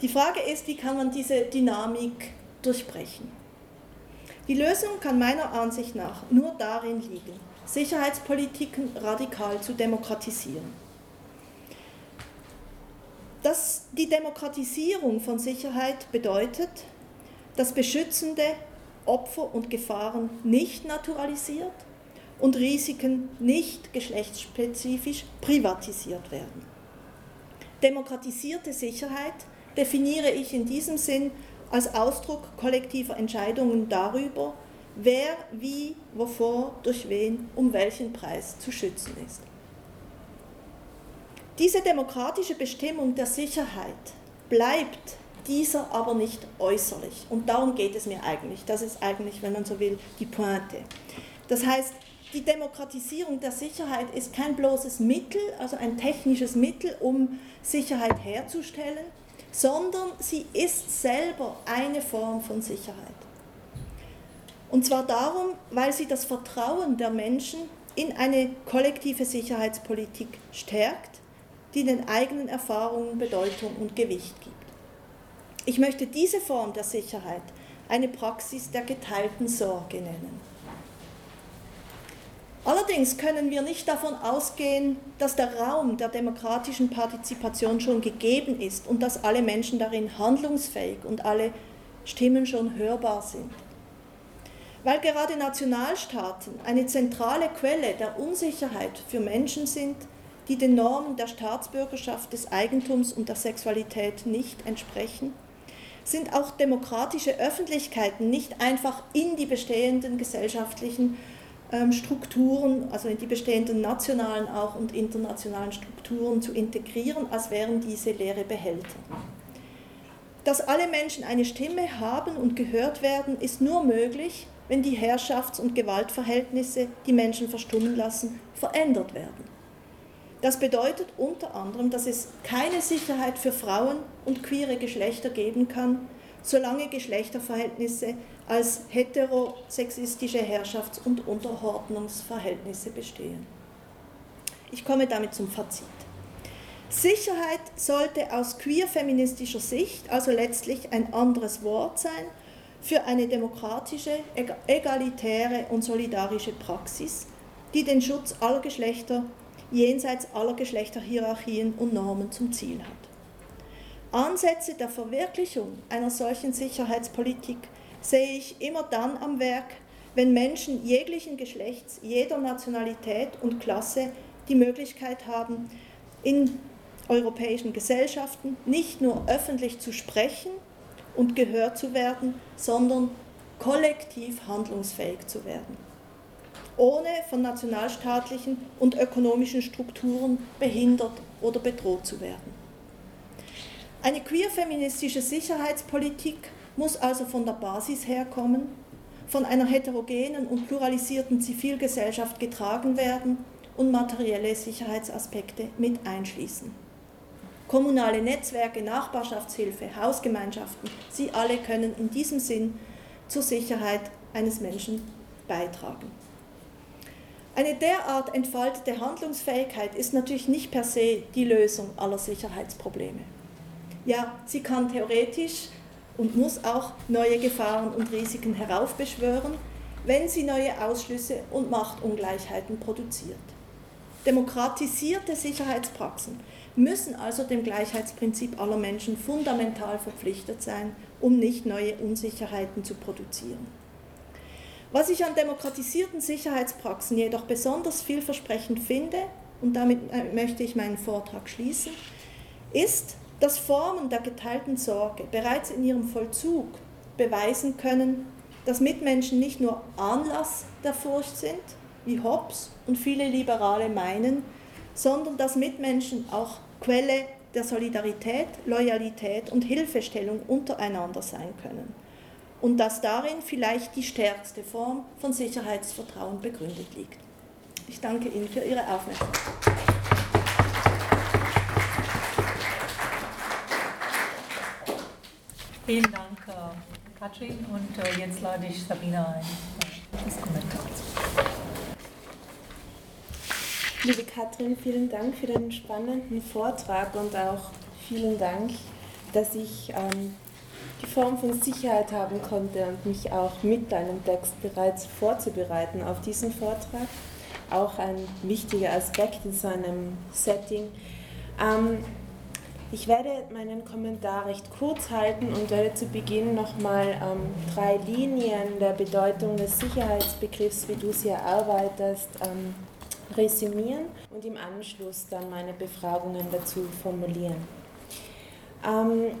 Die Frage ist, wie kann man diese Dynamik durchbrechen? Die Lösung kann meiner Ansicht nach nur darin liegen, Sicherheitspolitiken radikal zu demokratisieren. Dass die Demokratisierung von Sicherheit bedeutet, dass beschützende Opfer und Gefahren nicht naturalisiert und Risiken nicht geschlechtsspezifisch privatisiert werden. Demokratisierte Sicherheit definiere ich in diesem Sinn als Ausdruck kollektiver Entscheidungen darüber, wer wie, wovor, durch wen, um welchen Preis zu schützen ist. Diese demokratische Bestimmung der Sicherheit bleibt dieser aber nicht äußerlich. Und darum geht es mir eigentlich. Das ist eigentlich, wenn man so will, die Pointe. Das heißt, die Demokratisierung der Sicherheit ist kein bloßes Mittel, also ein technisches Mittel, um Sicherheit herzustellen, sondern sie ist selber eine Form von Sicherheit. Und zwar darum, weil sie das Vertrauen der Menschen in eine kollektive Sicherheitspolitik stärkt, die den eigenen Erfahrungen Bedeutung und Gewicht gibt. Ich möchte diese Form der Sicherheit eine Praxis der geteilten Sorge nennen. Allerdings können wir nicht davon ausgehen, dass der Raum der demokratischen Partizipation schon gegeben ist und dass alle Menschen darin handlungsfähig und alle Stimmen schon hörbar sind. Weil gerade Nationalstaaten eine zentrale Quelle der Unsicherheit für Menschen sind, die den Normen der Staatsbürgerschaft, des Eigentums und der Sexualität nicht entsprechen, sind auch demokratische Öffentlichkeiten nicht einfach in die bestehenden gesellschaftlichen Strukturen, also in die bestehenden nationalen auch und internationalen Strukturen zu integrieren, als wären diese leere Behälter. Dass alle Menschen eine Stimme haben und gehört werden, ist nur möglich, wenn die Herrschafts- und Gewaltverhältnisse, die Menschen verstummen lassen, verändert werden. Das bedeutet unter anderem, dass es keine Sicherheit für Frauen und queere Geschlechter geben kann, solange Geschlechterverhältnisse als heterosexistische Herrschafts- und Unterordnungsverhältnisse bestehen. Ich komme damit zum Fazit. Sicherheit sollte aus queer-feministischer Sicht also letztlich ein anderes Wort sein für eine demokratische, egalitäre und solidarische Praxis, die den Schutz aller Geschlechter jenseits aller Geschlechterhierarchien und Normen zum Ziel hat. Ansätze der Verwirklichung einer solchen Sicherheitspolitik sehe ich immer dann am Werk, wenn Menschen jeglichen Geschlechts, jeder Nationalität und Klasse die Möglichkeit haben, in europäischen Gesellschaften nicht nur öffentlich zu sprechen und gehört zu werden, sondern kollektiv handlungsfähig zu werden, ohne von nationalstaatlichen und ökonomischen Strukturen behindert oder bedroht zu werden. Eine queer-feministische Sicherheitspolitik muss also von der Basis herkommen, von einer heterogenen und pluralisierten Zivilgesellschaft getragen werden und materielle Sicherheitsaspekte mit einschließen. Kommunale Netzwerke, Nachbarschaftshilfe, Hausgemeinschaften, sie alle können in diesem Sinn zur Sicherheit eines Menschen beitragen. Eine derart entfaltete Handlungsfähigkeit ist natürlich nicht per se die Lösung aller Sicherheitsprobleme. Ja, sie kann theoretisch und muss auch neue Gefahren und Risiken heraufbeschwören, wenn sie neue Ausschlüsse und Machtungleichheiten produziert. Demokratisierte Sicherheitspraxen müssen also dem Gleichheitsprinzip aller Menschen fundamental verpflichtet sein, um nicht neue Unsicherheiten zu produzieren. Was ich an demokratisierten Sicherheitspraxen jedoch besonders vielversprechend finde, und damit äh, möchte ich meinen Vortrag schließen, ist, dass Formen der geteilten Sorge bereits in ihrem Vollzug beweisen können, dass Mitmenschen nicht nur Anlass der Furcht sind, wie Hobbes und viele Liberale meinen, sondern dass Mitmenschen auch Quelle der Solidarität, Loyalität und Hilfestellung untereinander sein können. Und dass darin vielleicht die stärkste Form von Sicherheitsvertrauen begründet liegt. Ich danke Ihnen für Ihre Aufmerksamkeit. Vielen Dank, äh, Katrin. Und äh, jetzt lade ich Sabina ein. Das Kommentar. Liebe Katrin, vielen Dank für den spannenden Vortrag und auch vielen Dank, dass ich ähm, die Form von Sicherheit haben konnte und mich auch mit deinem Text bereits vorzubereiten auf diesen Vortrag. Auch ein wichtiger Aspekt in so einem Setting. Ähm, ich werde meinen Kommentar recht kurz halten und werde zu Beginn nochmal ähm, drei Linien der Bedeutung des Sicherheitsbegriffs, wie du sie erarbeitest, ähm, resümieren und im Anschluss dann meine Befragungen dazu formulieren. Ähm,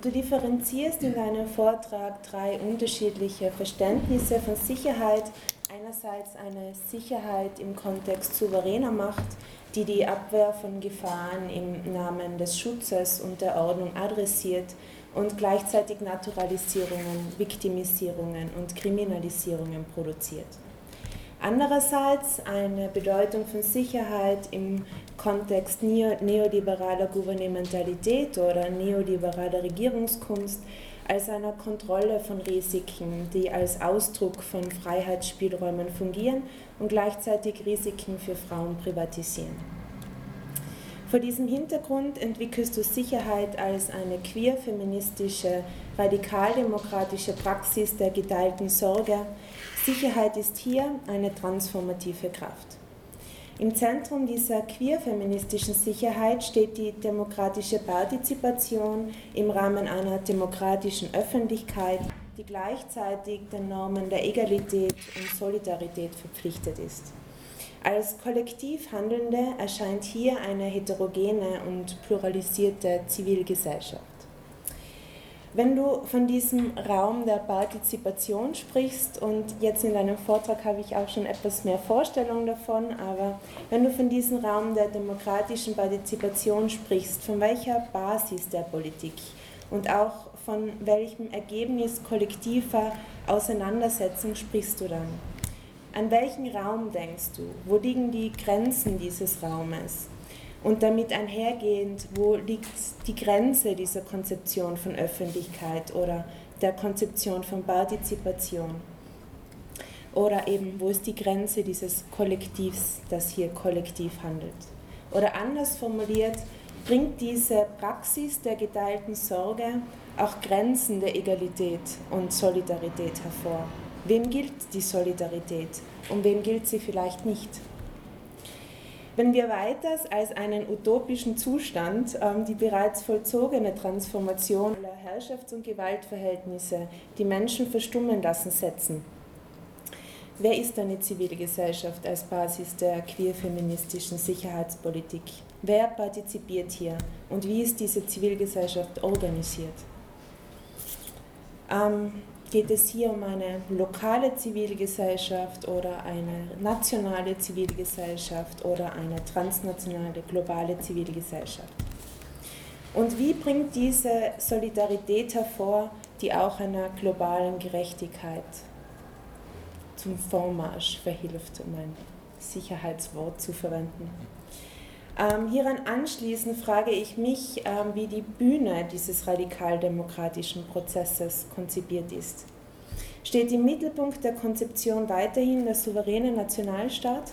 du differenzierst in deinem Vortrag drei unterschiedliche Verständnisse von Sicherheit. Einerseits eine Sicherheit im Kontext souveräner Macht, die die Abwehr von Gefahren im Namen des Schutzes und der Ordnung adressiert und gleichzeitig Naturalisierungen, Viktimisierungen und Kriminalisierungen produziert. Andererseits eine Bedeutung von Sicherheit im Kontext neoliberaler Gouvernementalität oder neoliberaler Regierungskunst als einer Kontrolle von Risiken, die als Ausdruck von Freiheitsspielräumen fungieren und gleichzeitig Risiken für Frauen privatisieren. Vor diesem Hintergrund entwickelst du Sicherheit als eine queer-feministische, radikaldemokratische Praxis der geteilten Sorge. Sicherheit ist hier eine transformative Kraft. Im Zentrum dieser queer-feministischen Sicherheit steht die demokratische Partizipation im Rahmen einer demokratischen Öffentlichkeit, die gleichzeitig den Normen der Egalität und Solidarität verpflichtet ist. Als kollektiv Handelnde erscheint hier eine heterogene und pluralisierte Zivilgesellschaft. Wenn du von diesem Raum der Partizipation sprichst, und jetzt in deinem Vortrag habe ich auch schon etwas mehr Vorstellung davon, aber wenn du von diesem Raum der demokratischen Partizipation sprichst, von welcher Basis der Politik und auch von welchem Ergebnis kollektiver Auseinandersetzung sprichst du dann? An welchen Raum denkst du? Wo liegen die Grenzen dieses Raumes? Und damit einhergehend, wo liegt die Grenze dieser Konzeption von Öffentlichkeit oder der Konzeption von Partizipation? Oder eben, wo ist die Grenze dieses Kollektivs, das hier kollektiv handelt? Oder anders formuliert, bringt diese Praxis der geteilten Sorge auch Grenzen der Egalität und Solidarität hervor? Wem gilt die Solidarität und wem gilt sie vielleicht nicht? Wenn wir weiters als einen utopischen Zustand ähm, die bereits vollzogene Transformation aller Herrschafts- und Gewaltverhältnisse, die Menschen verstummen lassen, setzen, wer ist eine Zivilgesellschaft als Basis der queer-feministischen Sicherheitspolitik? Wer partizipiert hier und wie ist diese Zivilgesellschaft organisiert? Ähm, geht es hier um eine lokale Zivilgesellschaft oder eine nationale Zivilgesellschaft oder eine transnationale, globale Zivilgesellschaft. Und wie bringt diese Solidarität hervor, die auch einer globalen Gerechtigkeit zum Vormarsch verhilft, um ein Sicherheitswort zu verwenden? Ähm, hieran anschließend frage ich mich, ähm, wie die Bühne dieses radikaldemokratischen Prozesses konzipiert ist. Steht im Mittelpunkt der Konzeption weiterhin der souveräne Nationalstaat?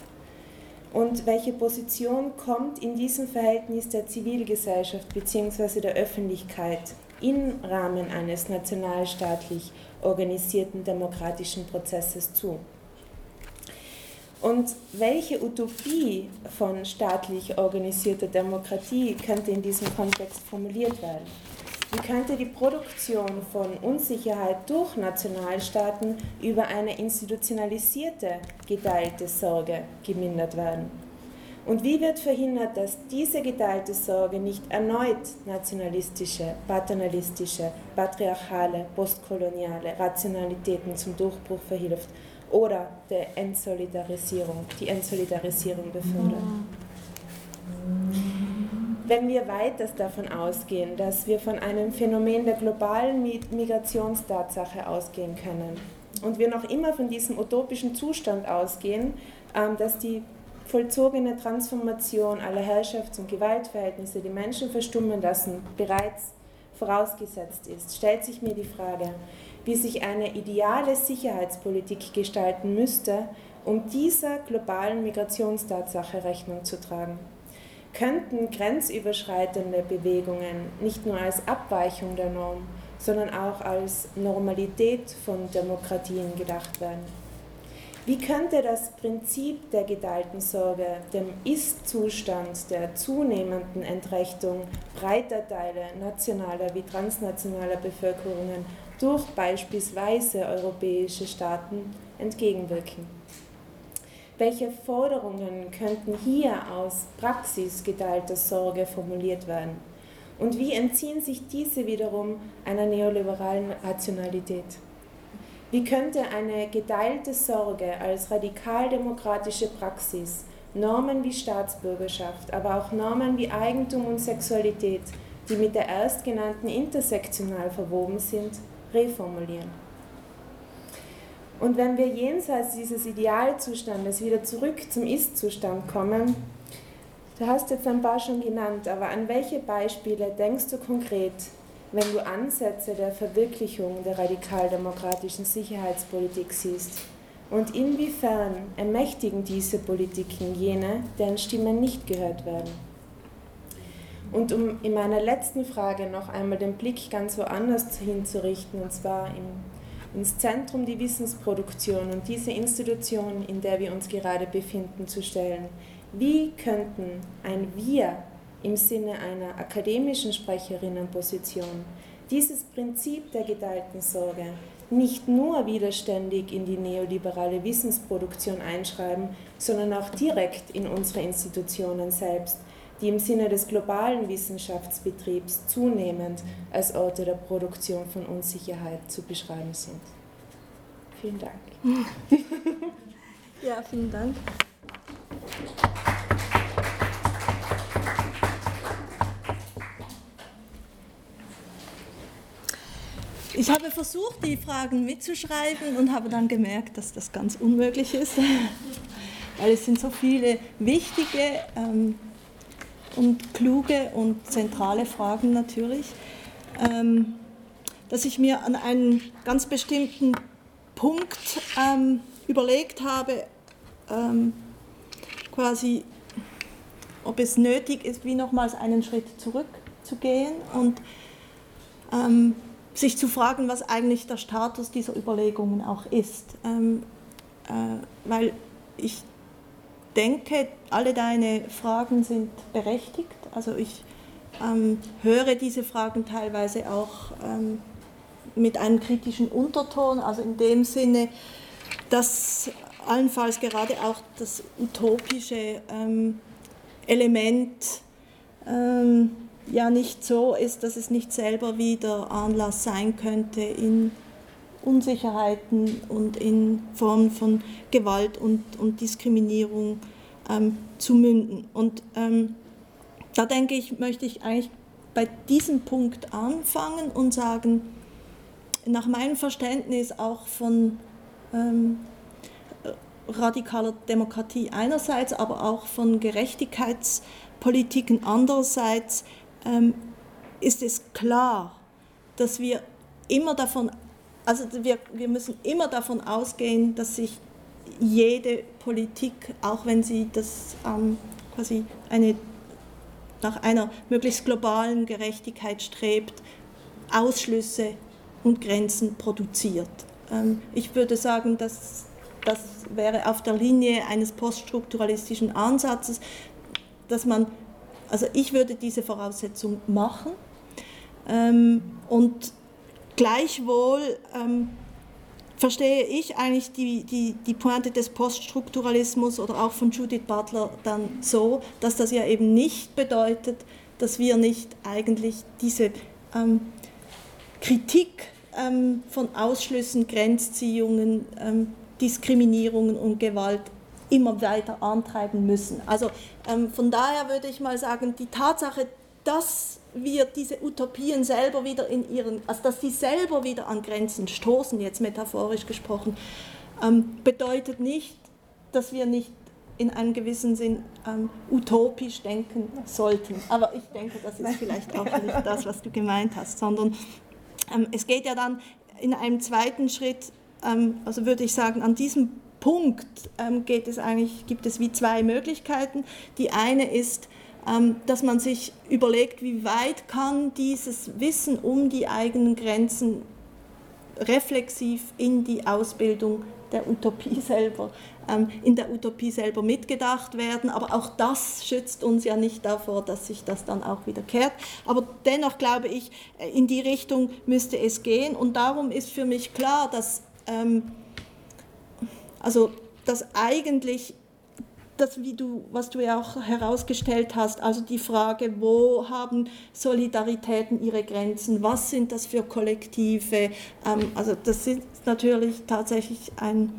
Und welche Position kommt in diesem Verhältnis der Zivilgesellschaft bzw. der Öffentlichkeit im Rahmen eines nationalstaatlich organisierten demokratischen Prozesses zu? Und welche Utopie von staatlich organisierter Demokratie könnte in diesem Kontext formuliert werden? Wie könnte die Produktion von Unsicherheit durch Nationalstaaten über eine institutionalisierte, geteilte Sorge gemindert werden? Und wie wird verhindert, dass diese geteilte Sorge nicht erneut nationalistische, paternalistische, patriarchale, postkoloniale Rationalitäten zum Durchbruch verhilft oder der Entsolidarisierung, die Entsolidarisierung befördern. Wenn wir weiter davon ausgehen, dass wir von einem Phänomen der globalen Migrationstatsache ausgehen können und wir noch immer von diesem utopischen Zustand ausgehen, ähm, dass die vollzogene Transformation aller Herrschafts- und Gewaltverhältnisse, die Menschen verstummen lassen, bereits vorausgesetzt ist, stellt sich mir die Frage, wie sich eine ideale Sicherheitspolitik gestalten müsste, um dieser globalen Migrationstatsache Rechnung zu tragen. Könnten grenzüberschreitende Bewegungen nicht nur als Abweichung der Norm, sondern auch als Normalität von Demokratien gedacht werden? Wie könnte das Prinzip der geteilten Sorge dem Ist-Zustand der zunehmenden Entrechtung breiter Teile nationaler wie transnationaler Bevölkerungen durch beispielsweise europäische Staaten entgegenwirken. Welche Forderungen könnten hier aus Praxis geteilter Sorge formuliert werden? Und wie entziehen sich diese wiederum einer neoliberalen Rationalität? Wie könnte eine geteilte Sorge als radikaldemokratische Praxis Normen wie Staatsbürgerschaft, aber auch Normen wie Eigentum und Sexualität, die mit der erstgenannten intersektional verwoben sind, reformulieren. Und wenn wir jenseits dieses Idealzustandes wieder zurück zum Ist-Zustand kommen, du hast jetzt ein paar schon genannt, aber an welche Beispiele denkst du konkret, wenn du Ansätze der Verwirklichung der radikaldemokratischen Sicherheitspolitik siehst? Und inwiefern ermächtigen diese Politiken jene, deren Stimmen nicht gehört werden? Und um in meiner letzten Frage noch einmal den Blick ganz woanders hinzurichten, und zwar im, ins Zentrum die Wissensproduktion und diese Institution, in der wir uns gerade befinden, zu stellen. Wie könnten ein Wir im Sinne einer akademischen Sprecherinnenposition dieses Prinzip der geteilten Sorge nicht nur widerständig in die neoliberale Wissensproduktion einschreiben, sondern auch direkt in unsere Institutionen selbst, die im Sinne des globalen Wissenschaftsbetriebs zunehmend als Orte der Produktion von Unsicherheit zu beschreiben sind. Vielen Dank. ja, vielen Dank. Ich habe versucht, die Fragen mitzuschreiben und habe dann gemerkt, dass das ganz unmöglich ist, weil es sind so viele wichtige ähm, und kluge und zentrale Fragen natürlich, ähm, dass ich mir an einen ganz bestimmten Punkt ähm, überlegt habe, ähm, quasi, ob es nötig ist, wie nochmals einen Schritt zurückzugehen und ähm, sich zu fragen, was eigentlich der Status dieser Überlegungen auch ist. Ähm, äh, weil ich denke, alle deine Fragen sind berechtigt. Also ich ähm, höre diese Fragen teilweise auch ähm, mit einem kritischen Unterton, also in dem Sinne, dass allenfalls gerade auch das utopische ähm, Element ähm, ja nicht so ist, dass es nicht selber wieder Anlass sein könnte, in Unsicherheiten und in Formen von Gewalt und, und Diskriminierung ähm, zu münden. Und ähm, da denke ich, möchte ich eigentlich bei diesem Punkt anfangen und sagen, nach meinem Verständnis auch von ähm, radikaler Demokratie einerseits, aber auch von Gerechtigkeitspolitiken andererseits, ähm, ist es klar, dass wir immer davon, also wir, wir müssen immer davon ausgehen, dass sich jede Politik, auch wenn sie das ähm, quasi eine, nach einer möglichst globalen Gerechtigkeit strebt, Ausschlüsse und Grenzen produziert. Ähm, ich würde sagen, dass das wäre auf der Linie eines poststrukturalistischen Ansatzes, dass man also ich würde diese Voraussetzung machen ähm, und gleichwohl ähm, verstehe ich eigentlich die, die, die Pointe des Poststrukturalismus oder auch von Judith Butler dann so, dass das ja eben nicht bedeutet, dass wir nicht eigentlich diese ähm, Kritik ähm, von Ausschlüssen, Grenzziehungen, ähm, Diskriminierungen und Gewalt immer weiter antreiben müssen. Also ähm, von daher würde ich mal sagen, die Tatsache, dass wir diese Utopien selber wieder in ihren, also dass sie selber wieder an Grenzen stoßen, jetzt metaphorisch gesprochen, ähm, bedeutet nicht, dass wir nicht in einem gewissen Sinn ähm, utopisch denken sollten. Aber ich denke, das ist vielleicht auch nicht das, was du gemeint hast, sondern ähm, es geht ja dann in einem zweiten Schritt, ähm, also würde ich sagen, an diesem Punkt ähm, geht es eigentlich, gibt es wie zwei Möglichkeiten. Die eine ist, dass man sich überlegt, wie weit kann dieses Wissen um die eigenen Grenzen reflexiv in die Ausbildung der Utopie selber, ähm, in der Utopie selber mitgedacht werden. Aber auch das schützt uns ja nicht davor, dass sich das dann auch wieder kehrt. Aber dennoch glaube ich, äh, in die Richtung müsste es gehen. Und darum ist für mich klar, dass ähm, also dass eigentlich das, wie du, was du ja auch herausgestellt hast, also die Frage, wo haben Solidaritäten ihre Grenzen, was sind das für Kollektive, ähm, also das ist natürlich tatsächlich ein,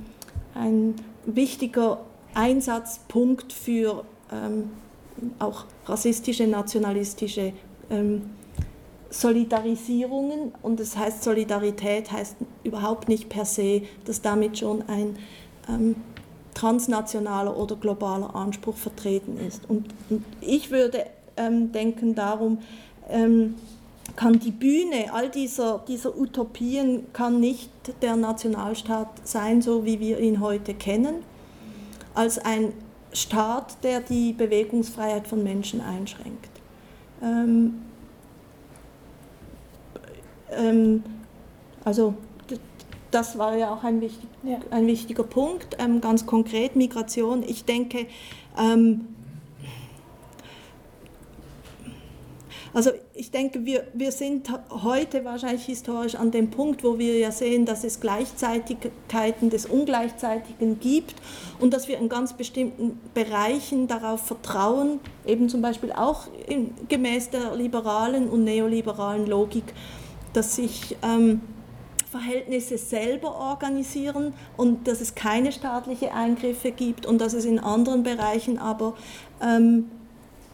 ein wichtiger Einsatzpunkt für ähm, auch rassistische, nationalistische ähm, Solidarisierungen. Und das heißt, Solidarität heißt überhaupt nicht per se, dass damit schon ein ähm, transnationaler oder globaler Anspruch vertreten ist. Und, und ich würde ähm, denken, darum ähm, kann die Bühne all dieser, dieser Utopien kann nicht der Nationalstaat sein, so wie wir ihn heute kennen, als ein Staat, der die Bewegungsfreiheit von Menschen einschränkt. Ähm, ähm, also das war ja auch ein, wichtig, ja. ein wichtiger Punkt, ähm, ganz konkret Migration. Ich denke, ähm, Also ich denke, wir, wir sind heute wahrscheinlich historisch an dem Punkt, wo wir ja sehen, dass es Gleichzeitigkeiten des Ungleichzeitigen gibt und dass wir in ganz bestimmten Bereichen darauf vertrauen, eben zum Beispiel auch in, gemäß der liberalen und neoliberalen Logik, dass sich ähm, Verhältnisse selber organisieren und dass es keine staatlichen Eingriffe gibt und dass es in anderen Bereichen aber ähm,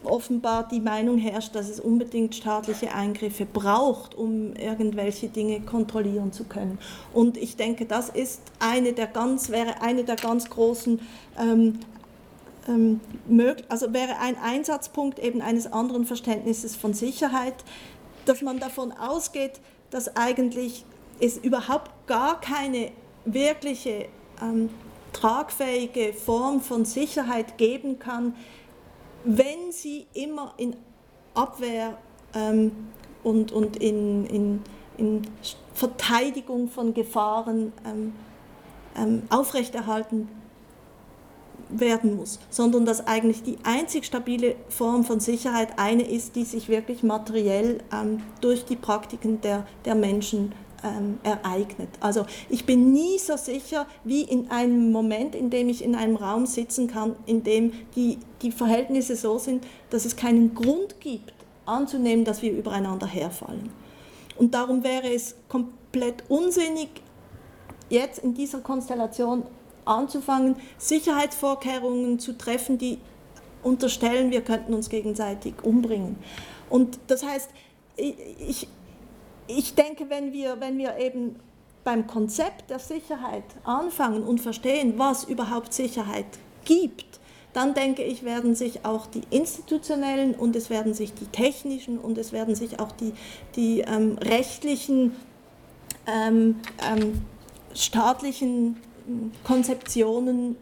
offenbar die Meinung herrscht, dass es unbedingt staatliche Eingriffe braucht, um irgendwelche Dinge kontrollieren zu können. Und ich denke, das ist eine der ganz, wäre eine der ganz großen ähm, ähm, also wäre ein Einsatzpunkt eben eines anderen Verständnisses von Sicherheit, dass man davon ausgeht, dass eigentlich es überhaupt gar keine wirkliche ähm, tragfähige Form von Sicherheit geben kann, wenn sie immer in Abwehr ähm, und, und in, in, in, Verteidigung von Gefahren ähm, ähm, aufrechterhalten werden muss, sondern dass eigentlich die einzig stabile Form von Sicherheit eine ist, die sich wirklich materiell ähm, durch die Praktiken der, der Menschen ähm, ereignet. Also ich bin nie so sicher wie in einem Moment, in dem ich in einem Raum sitzen kann, in dem die, die Verhältnisse so sind, dass es keinen Grund gibt, anzunehmen, dass wir übereinander herfallen. Und darum wäre es komplett unsinnig, jetzt in dieser Konstellation anzufangen, Sicherheitsvorkehrungen zu treffen, die unterstellen, wir könnten uns gegenseitig umbringen. Und das heißt, ich, ich denke, wenn wir, wenn wir eben beim Konzept der Sicherheit anfangen und verstehen, was überhaupt Sicherheit gibt, dann denke ich, werden sich auch die institutionellen und es werden sich die technischen und es werden sich auch die, die ähm, rechtlichen, ähm, ähm, staatlichen Konzeptionen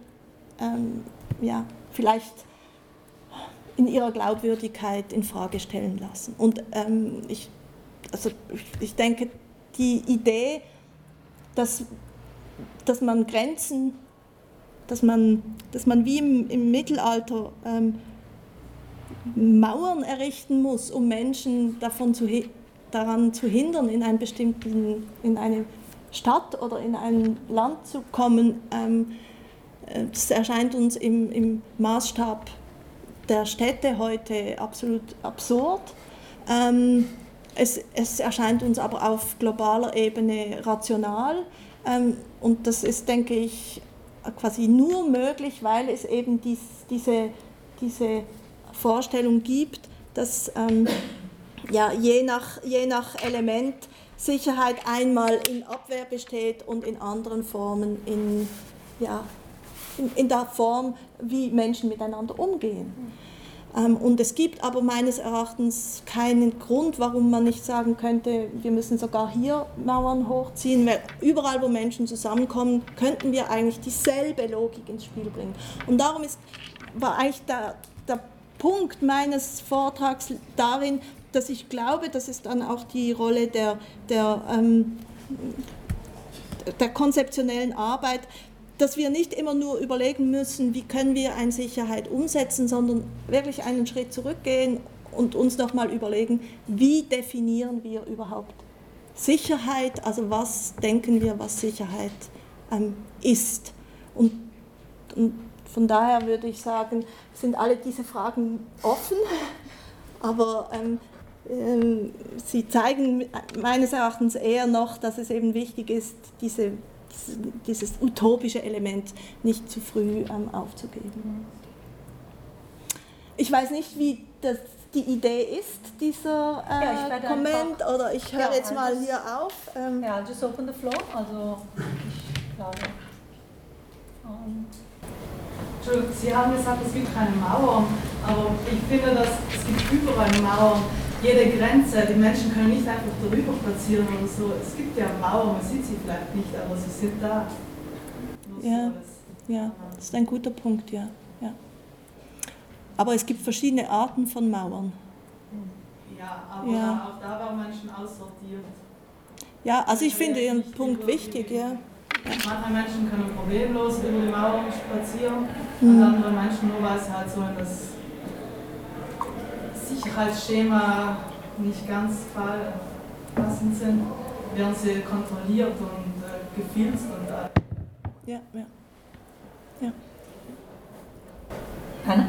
ähm, ja, vielleicht in ihrer Glaubwürdigkeit in Frage stellen lassen. Und ähm, ich also ich denke, die Idee, dass, dass man Grenzen, dass man, dass man wie im, im Mittelalter ähm, Mauern errichten muss, um Menschen davon zu, daran zu hindern, in, einen bestimmten, in eine Stadt oder in ein Land zu kommen, ähm, äh, das erscheint uns im, im Maßstab der Städte heute absolut absurd. Ähm, es, es erscheint uns aber auf globaler Ebene rational ähm, und das ist, denke ich, quasi nur möglich, weil es eben dies, diese, diese Vorstellung gibt, dass ähm, ja, je, nach, je nach Element Sicherheit einmal in Abwehr besteht und in anderen Formen in, ja, in, in der Form, wie Menschen miteinander umgehen. Ähm, und es gibt aber meines Erachtens keinen Grund, warum man nicht sagen könnte, wir müssen sogar hier Mauern hochziehen, weil überall, wo Menschen zusammenkommen, könnten wir eigentlich dieselbe Logik ins Spiel bringen. Und darum ist, war eigentlich der, der Punkt meines Vortrags darin, dass ich glaube, das ist dann auch die Rolle der, der, ähm, der konzeptionellen Arbeit, dass wir nicht immer nur überlegen müssen, wie können wir eine Sicherheit umsetzen, sondern wirklich einen Schritt zurückgehen und uns nochmal überlegen, wie definieren wir überhaupt Sicherheit, also was denken wir, was Sicherheit ähm, ist. Und, und von daher würde ich sagen, sind alle diese Fragen offen, aber ähm, ähm, sie zeigen meines Erachtens eher noch, dass es eben wichtig ist, diese dieses utopische Element nicht zu früh ähm, aufzugeben. Ich weiß nicht, wie das die Idee ist, dieser äh, ja, Comment, oder ich höre ja, jetzt mal just, hier auf. Ähm. Ja, just open the floor, also ich glaube. Um. Sie haben gesagt, es gibt keine Mauern, aber ich finde, dass es gibt überall Mauern jede Grenze, die Menschen können nicht einfach darüber spazieren oder so. Es gibt ja Mauern, man sieht sie vielleicht nicht, aber sie sind da. Ja, ja, das ist ein guter Punkt, ja. ja. Aber es gibt verschiedene Arten von Mauern. Ja, aber Ja. auch da waren Menschen aussortiert. Ja, also ich finde Ihren Punkt wichtig, ja. Manche Menschen können problemlos über die Mauer spazieren Mhm. und andere Menschen nur, weil sie halt so in das Sicherheitsschema nicht ganz passend sind, werden sie kontrolliert und äh, gefilzt und äh, ja, ja. Anna?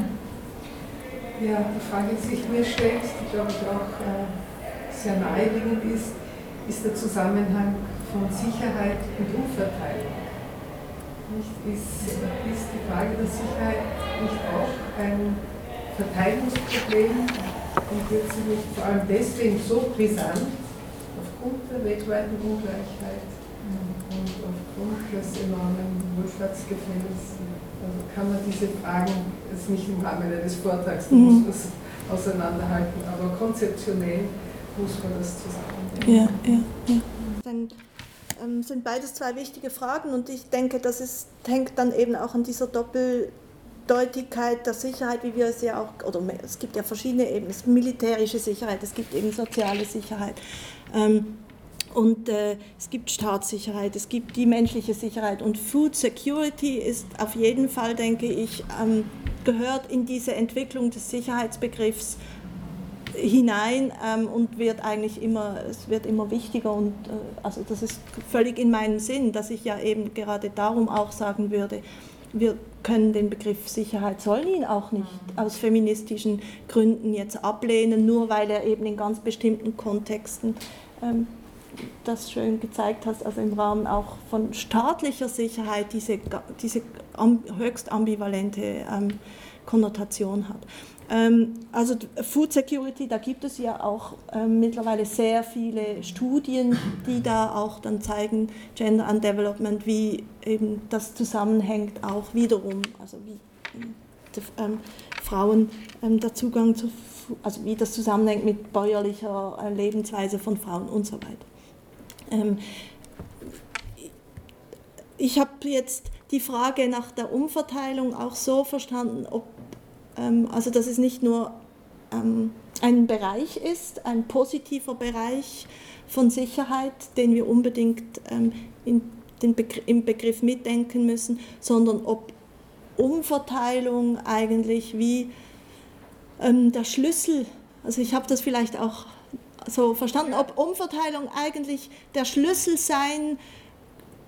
Ja, die Frage, die sich mir stellt, die glaube ich auch äh, sehr naheliegend ist, ist der Zusammenhang von Sicherheit und Umverteilung. Nicht? Ist, ist die Frage der Sicherheit nicht auch ein Verteilungsproblem und wird sie nicht vor allem deswegen so brisant aufgrund der weltweiten Ungleichheit und aufgrund des enormen Wohlfahrtsgefälles also kann man diese Fragen jetzt nicht im Rahmen eines Vortrags, Mhm. muss es auseinanderhalten, aber konzeptionell muss man das zusammenbringen. Ja, ja, ja. Ähm, sind beides zwei wichtige Fragen und ich denke, das ist, hängt dann eben auch an dieser Doppeldeutigkeit der Sicherheit, wie wir es ja auch, oder es gibt ja verschiedene Ebenen, es gibt militärische Sicherheit, es gibt eben soziale Sicherheit. Ähm, und äh, es gibt Staatssicherheit, es gibt die menschliche Sicherheit und Food Security ist auf jeden Fall, denke ich, ähm, gehört in diese Entwicklung des Sicherheitsbegriffs hinein ähm, und wird eigentlich immer, es wird immer wichtiger und äh, also das ist völlig in meinem Sinn, dass ich ja eben gerade darum auch sagen würde, wir können den Begriff Sicherheit, sollen ihn auch nicht aus feministischen Gründen jetzt ablehnen, nur weil er eben in ganz bestimmten Kontexten ähm, das schön gezeigt hast, also im Rahmen auch von staatlicher Sicherheit diese, diese höchst ambivalente ähm, Konnotation hat. Ähm, also Food Security, da gibt es ja auch ähm, mittlerweile sehr viele Studien, die da auch dann zeigen, Gender and Development, wie eben das zusammenhängt auch wiederum, also wie die, ähm, Frauen ähm, der Zugang zu, also wie das zusammenhängt mit bäuerlicher äh, Lebensweise von Frauen und so weiter. Ähm, ich habe jetzt die Frage nach der Umverteilung auch so verstanden, ob, also dass es nicht nur ähm, ein Bereich ist, ein positiver Bereich von Sicherheit, den wir unbedingt ähm, in den Begr im Begriff mitdenken müssen, sondern ob Umverteilung eigentlich wie ähm, der Schlüssel, also ich habe das vielleicht auch so verstanden, ob Umverteilung eigentlich der Schlüssel sein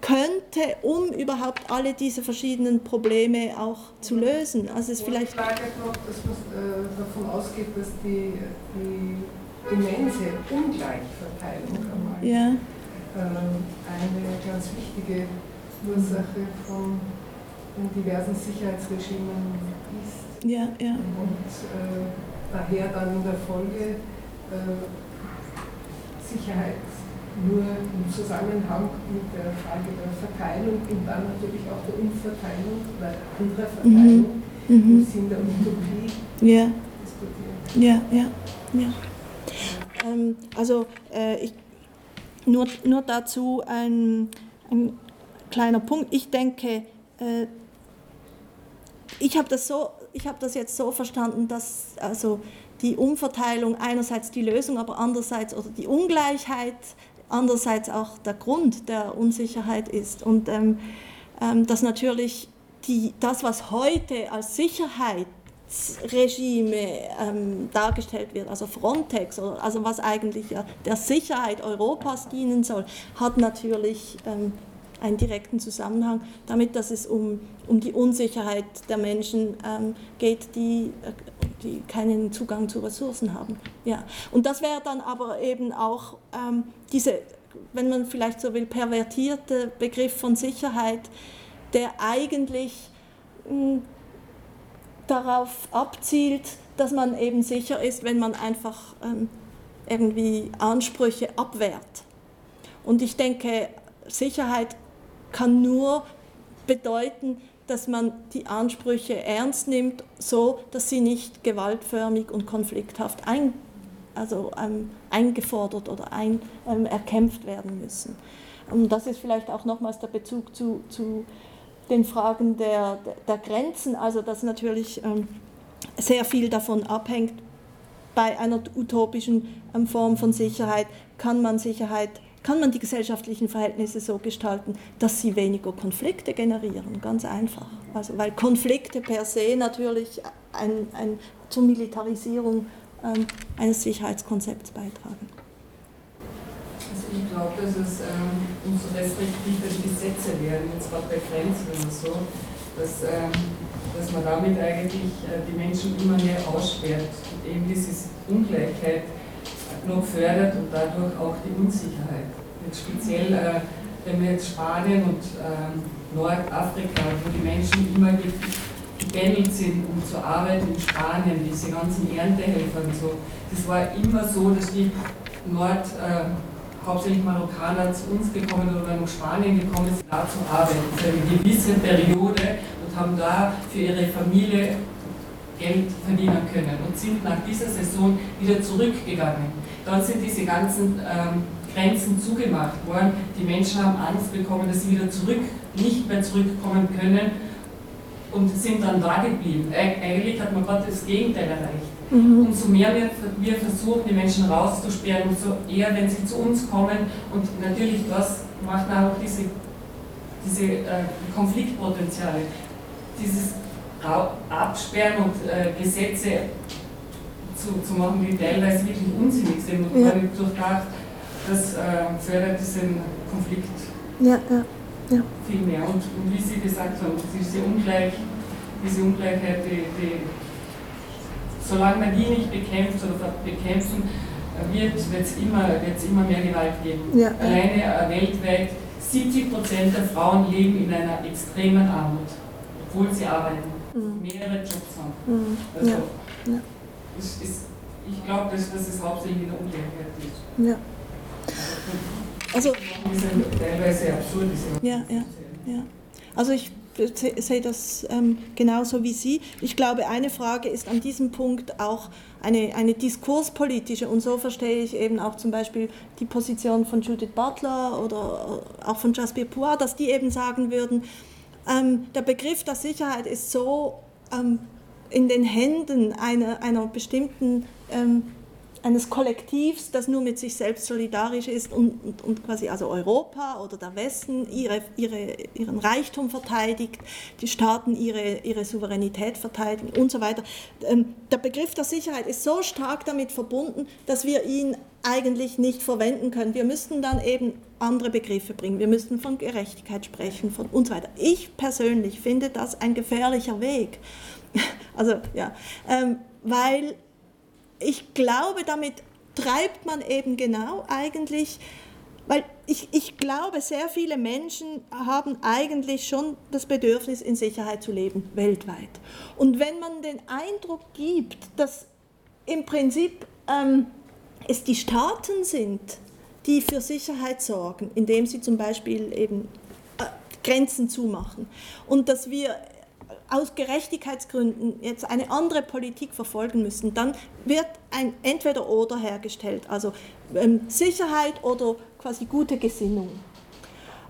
könnte, um überhaupt alle diese verschiedenen Probleme auch zu lösen. Also es ist vielleicht Die Frage noch, dass man äh, davon ausgeht, dass die, die immense Ungleichverteilung einmal ja, ähm, eine ganz wichtige Ursache von diversen Sicherheitsregimen ist ja, ja, und äh, daher dann in der Folge äh, Sicherheit nur im Zusammenhang mit der Frage der Verteilung und dann natürlich auch der Umverteilung oder anderer Verteilung im mhm. Sinn der Utopie ja. diskutiert. Ja, ja, ja. Ähm, also äh, ich, nur, nur dazu ein, ein kleiner Punkt. Ich denke, äh, ich habe das, so, ich hab das jetzt so verstanden, dass also die Umverteilung einerseits die Lösung, aber andererseits oder die Ungleichheit andererseits auch der Grund der Unsicherheit ist. Und ähm, ähm, dass natürlich die, das, was heute als Sicherheitsregime ähm, dargestellt wird, also Frontex, oder, also was eigentlich ja der Sicherheit Europas dienen soll, hat natürlich ähm, einen direkten Zusammenhang damit, dass es um, um die Unsicherheit der Menschen ähm, geht, die, die keinen Zugang zu Ressourcen haben. Ja. Und das wäre dann aber eben auch ähm, diese, wenn man vielleicht so will, pervertierte Begriff von Sicherheit, der eigentlich mh, darauf abzielt, dass man eben sicher ist, wenn man einfach ähm, irgendwie Ansprüche abwehrt. Und ich denke, Sicherheit kann nur bedeuten, dass man die Ansprüche ernst nimmt, so dass sie nicht gewaltförmig und konflikthaft ein, also, ähm, eingefordert oder ein, ähm, erkämpft werden müssen. Und das ist vielleicht auch nochmals der Bezug zu, zu den Fragen der, der Grenzen, also dass natürlich ähm, sehr viel davon abhängt, bei einer utopischen ähm, Form von Sicherheit kann man Sicherheit kann man die gesellschaftlichen Verhältnisse so gestalten, dass sie weniger Konflikte generieren, ganz einfach. Also, weil Konflikte per se natürlich ein, ein, zur Militarisierung ähm, eines Sicherheitskonzepts beitragen. Also ich glaube, dass es ähm, umso restriktiver die Gesetze werden, jetzt gerade bei Grenzen oder so, dass, ähm, dass man damit eigentlich äh, die Menschen immer mehr aussperrt und eben diese Ungleichheit noch fördert und dadurch auch die Unsicherheit. Jetzt speziell, äh, wenn wir jetzt Spanien und äh, Nordafrika, wo die Menschen immer gebändelt sind, um zu arbeiten in Spanien, diese ganzen Erntehelfer und so, das war immer so, dass die Nord, äh, hauptsächlich Marokkaner zu uns gekommen oder nach Spanien gekommen sind, da zu arbeiten, für eine gewisse Periode und haben da für ihre Familie Geld verdienen können und sind nach dieser Saison wieder zurückgegangen. Dann sind diese ganzen ähm, Grenzen zugemacht worden. Die Menschen haben Angst bekommen, dass sie wieder zurück, nicht mehr zurückkommen können und sind dann da geblieben. Eigentlich hat man gerade das Gegenteil erreicht. Mhm. Umso mehr wir, wir versuchen, die Menschen rauszusperren, umso eher, wenn sie zu uns kommen. Und natürlich, das macht auch diese, diese äh, Konfliktpotenziale. Dieses Absperren und äh, Gesetze zu, zu machen, die teilweise wirklich unsinnig sind und ja. gar nicht durchdacht, das äh, fördert diesen Konflikt ja, ja, ja. viel mehr. Und, und, wie Sie gesagt haben, diese, Ungleich, diese Ungleichheit, die, die, solange man die nicht bekämpft oder bekämpfen wird, es immer, immer mehr Gewalt geben. Ja. Alleine äh, weltweit 70 Prozent der Frauen leben in einer extremen Armut, obwohl sie arbeiten, mhm. mehrere Jobs haben. Mhm. Also, ja. Ist, ist, ich glaube, dass, dass es hauptsächlich in der Ungleichheit ist. Ja. Also, teilweise absurd ist. Ja, ja, ja. Also ich sehe das ähm, genauso wie Sie. Ich glaube, eine Frage ist an diesem Punkt auch eine, eine diskurspolitische und so verstehe ich eben auch zum Beispiel die Position von Judith Butler oder auch von Jasper Poir, dass die eben sagen würden, ähm, der Begriff der Sicherheit ist so ähm, in den Händen einer, einer bestimmten ähm, eines Kollektivs, das nur mit sich selbst solidarisch ist und, und, und quasi also Europa oder der Westen ihre, ihre, ihren Reichtum verteidigt, die Staaten ihre, ihre Souveränität verteidigen und so weiter. Ähm, der Begriff der Sicherheit ist so stark damit verbunden, dass wir ihn eigentlich nicht verwenden können. Wir müssten dann eben andere Begriffe bringen. Wir müssten von Gerechtigkeit sprechen von und so weiter. Ich persönlich finde das ein gefährlicher Weg. Also ja, ähm, weil ich glaube, damit treibt man eben genau eigentlich, weil ich, ich glaube, sehr viele Menschen haben eigentlich schon das Bedürfnis, in Sicherheit zu leben, weltweit. Und wenn man den Eindruck gibt, dass im Prinzip ähm, es die Staaten sind, die für Sicherheit sorgen, indem sie zum Beispiel eben äh, Grenzen zumachen und dass wir aus Gerechtigkeitsgründen jetzt eine andere Politik verfolgen müssen, dann wird ein Entweder-Oder hergestellt, also ähm, Sicherheit oder quasi gute Gesinnung.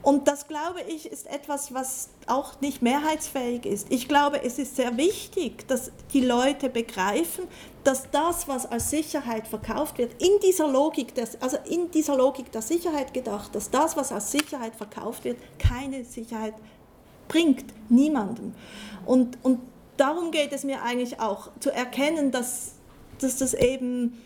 Und das, glaube ich, ist etwas, was auch nicht mehrheitsfähig ist. Ich glaube, es ist sehr wichtig, dass die Leute begreifen, dass das, was als Sicherheit verkauft wird, in dieser Logik, des, also in dieser Logik der Sicherheit gedacht, dass das, was als Sicherheit verkauft wird, keine Sicherheit bringt, niemandem. Und, und darum geht es mir eigentlich auch, zu erkennen, dass, dass das eben,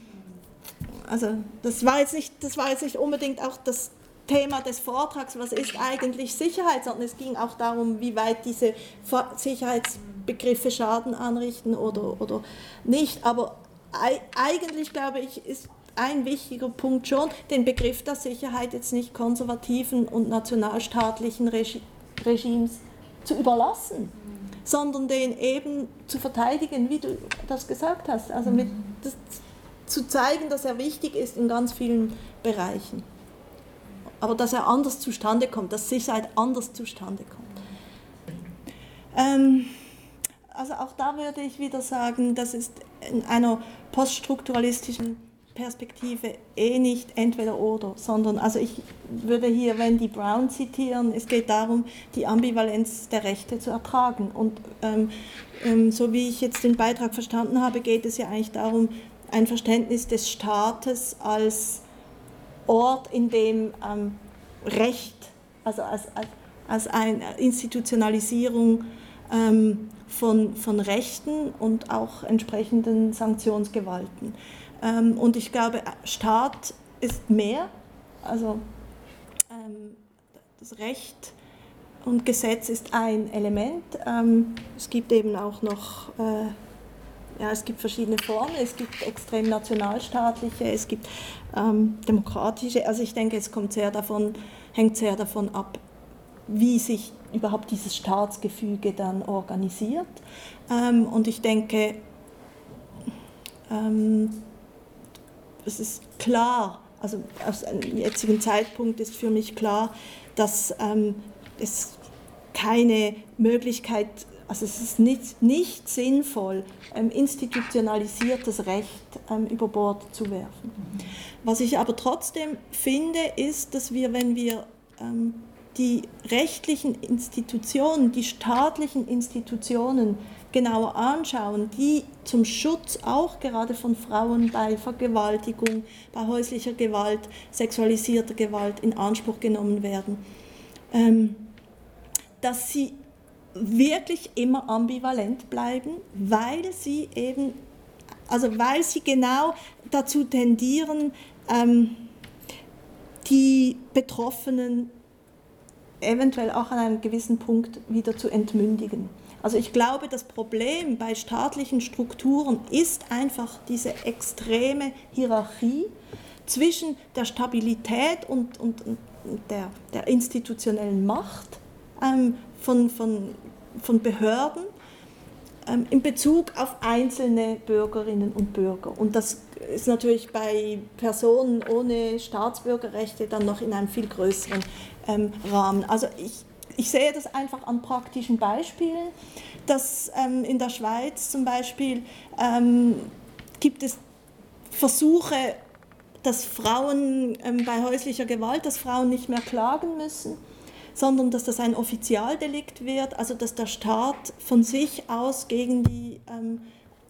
also das war, jetzt nicht, das war jetzt nicht unbedingt auch das Thema des Vortrags, was ist eigentlich Sicherheit, sondern es ging auch darum, wie weit diese Sicherheitsbegriffe Schaden anrichten oder, oder nicht. Aber eigentlich, glaube ich, ist ein wichtiger Punkt schon, den Begriff der Sicherheit jetzt nicht konservativen und nationalstaatlichen Regimes zu überlassen sondern den eben zu verteidigen, wie du das gesagt hast. Also mit, das, zu zeigen, dass er wichtig ist in ganz vielen Bereichen. Aber dass er anders zustande kommt, dass Sicherheit anders zustande kommt. Ähm, also auch da würde ich wieder sagen, das ist in einer poststrukturalistischen Perspektive eh nicht entweder oder, sondern also ich würde hier Wendy Brown zitieren, es geht darum, die Ambivalenz der Rechte zu ertragen. Und ähm, ähm, so wie ich jetzt den Beitrag verstanden habe, geht es ja eigentlich darum, ein Verständnis des Staates als Ort, in dem ähm, Recht, also als, als, als eine Institutionalisierung ähm, von, von Rechten und auch entsprechenden Sanktionsgewalten. Ähm, und ich glaube, Staat ist mehr, also ähm, das Recht und Gesetz ist ein Element. Ähm, es gibt eben auch noch, äh, ja, es gibt verschiedene Formen. Es gibt extrem nationalstaatliche, es gibt ähm, demokratische. Also ich denke, es kommt sehr davon, hängt sehr davon ab, wie sich überhaupt dieses Staatsgefüge dann organisiert. Ähm, und ich denke, ähm, es ist klar, also aus einem jetzigen Zeitpunkt ist für mich klar, dass ähm, es keine Möglichkeit, also es ist nicht, nicht sinnvoll, ähm, institutionalisiertes Recht ähm, über Bord zu werfen. Was ich aber trotzdem finde, ist, dass wir, wenn wir ähm, die rechtlichen Institutionen, die staatlichen Institutionen genauer anschauen, die zum Schutz auch gerade von Frauen bei Vergewaltigung, bei häuslicher Gewalt, sexualisierter Gewalt in Anspruch genommen werden, ähm, dass sie wirklich immer ambivalent bleiben, weil sie eben, also weil sie genau dazu tendieren, ähm, die Betroffenen eventuell auch an einem gewissen Punkt wieder zu entmündigen. Also ich glaube, das Problem bei staatlichen Strukturen ist einfach diese extreme Hierarchie zwischen der Stabilität und, und, und der, der institutionellen Macht ähm, von, von, von Behörden ähm, in Bezug auf einzelne Bürgerinnen und Bürger. Und das ist natürlich bei Personen ohne Staatsbürgerrechte dann noch in einem viel größeren ähm, Rahmen. Also ich, ich sehe das einfach an praktischen Beispielen, dass ähm, in der Schweiz zum Beispiel ähm, gibt es Versuche, dass Frauen ähm, bei häuslicher Gewalt, dass Frauen nicht mehr klagen müssen sondern dass das ein Offizialdelikt wird, also dass der Staat von sich aus gegen die ähm,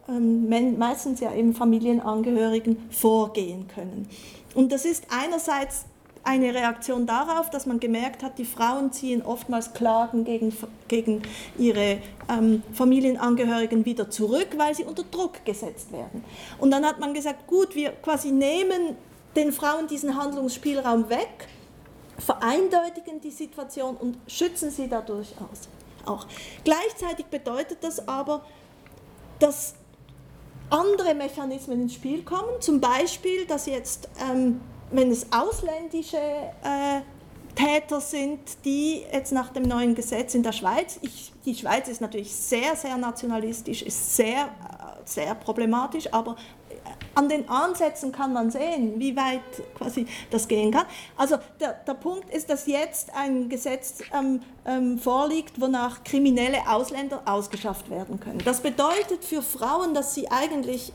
ähm, meistens ja eben Familienangehörigen vorgehen können. Und das ist einerseits eine Reaktion darauf, dass man gemerkt hat, die Frauen ziehen oftmals Klagen gegen, gegen ihre ähm, Familienangehörigen wieder zurück, weil sie unter Druck gesetzt werden. Und dann hat man gesagt, gut, wir quasi nehmen den Frauen diesen Handlungsspielraum weg vereindeutigen die Situation und schützen sie dadurch aus. Auch. Gleichzeitig bedeutet das aber, dass andere Mechanismen ins Spiel kommen, zum Beispiel, dass jetzt, ähm, wenn es ausländische äh, Täter sind, die jetzt nach dem neuen Gesetz in der Schweiz, ich, die Schweiz ist natürlich sehr, sehr nationalistisch, ist sehr, äh, sehr problematisch, aber an den Ansätzen kann man sehen, wie weit quasi das gehen kann. Also der, der Punkt ist, dass jetzt ein Gesetz ähm, ähm, vorliegt, wonach kriminelle Ausländer ausgeschafft werden können. Das bedeutet für Frauen, dass sie eigentlich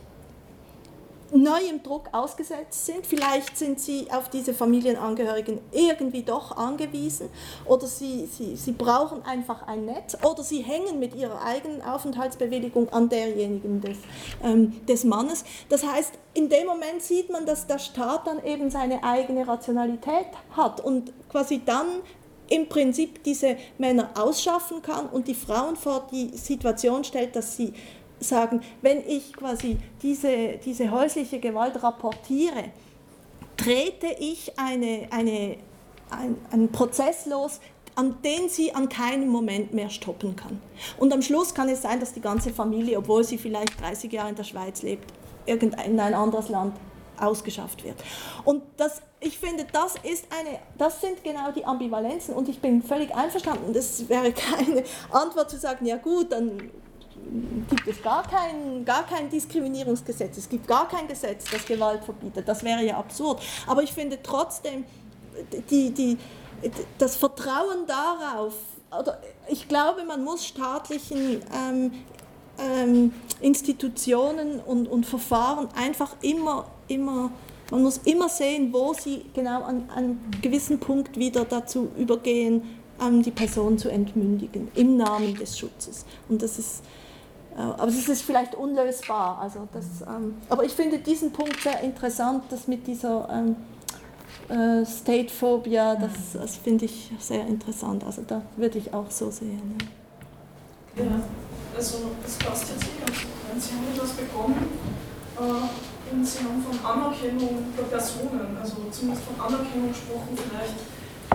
neuem Druck ausgesetzt sind. Vielleicht sind sie auf diese Familienangehörigen irgendwie doch angewiesen oder sie, sie, sie brauchen einfach ein Netz oder sie hängen mit ihrer eigenen Aufenthaltsbewilligung an derjenigen des, ähm, des Mannes. Das heißt, in dem Moment sieht man, dass der Staat dann eben seine eigene Rationalität hat und quasi dann im Prinzip diese Männer ausschaffen kann und die Frauen vor die Situation stellt, dass sie sagen, wenn ich quasi diese, diese häusliche Gewalt rapportiere, trete ich eine, eine, ein, einen Prozess los, an den sie an keinem Moment mehr stoppen kann. Und am Schluss kann es sein, dass die ganze Familie, obwohl sie vielleicht 30 Jahre in der Schweiz lebt, in ein anderes Land ausgeschafft wird. Und das, ich finde, das, ist eine, das sind genau die Ambivalenzen und ich bin völlig einverstanden. Das wäre keine Antwort zu sagen, ja gut, dann gibt es gar kein, gar kein Diskriminierungsgesetz, es gibt gar kein Gesetz, das Gewalt verbietet. Das wäre ja absurd. Aber ich finde trotzdem, die, die, das Vertrauen darauf, oder ich glaube, man muss staatlichen ähm, ähm, Institutionen und, und Verfahren einfach immer, immer, man muss immer sehen, wo sie genau an, an einem gewissen Punkt wieder dazu übergehen, ähm, die Person zu entmündigen, im Namen des Schutzes. Und das ist, aber es ist vielleicht unlösbar. Also das, ähm, aber ich finde diesen Punkt sehr interessant, das mit dieser ähm, äh, State-Phobia, das, das finde ich sehr interessant. Also da würde ich auch so sehen. Ja, ja also das passt jetzt nicht ganz gut rein. Sie haben etwas bekommen äh, und Sie haben von Anerkennung der Personen, also zumindest von Anerkennung gesprochen, vielleicht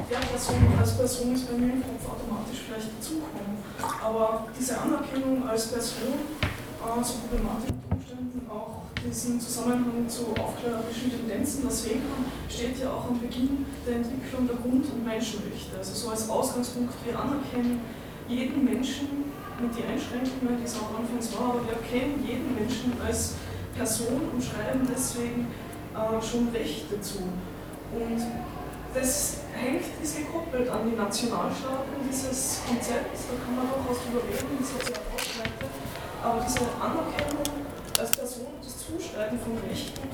der Person als Person ist bei mir im Kopf automatisch vielleicht dazukommen. Aber diese Anerkennung als Person, äh, so problematisch unter Umständen auch diesen Zusammenhang zu aufklärerischen Tendenzen, das sehen kann, steht ja auch am Beginn der Entwicklung der Grund- und Menschenrechte. Also so als Ausgangspunkt, wir anerkennen jeden Menschen mit den Einschränkungen, die es auch anfangs war, aber wir erkennen jeden Menschen als Person und schreiben deswegen äh, schon Rechte zu. Und das hängt, ist gekoppelt an die Nationalstaaten, dieses Konzept, da kann man durchaus drüber reden, das hat sich auch ausgeleitet, aber diese Anerkennung als Person, das Zuschreiben von Rechten,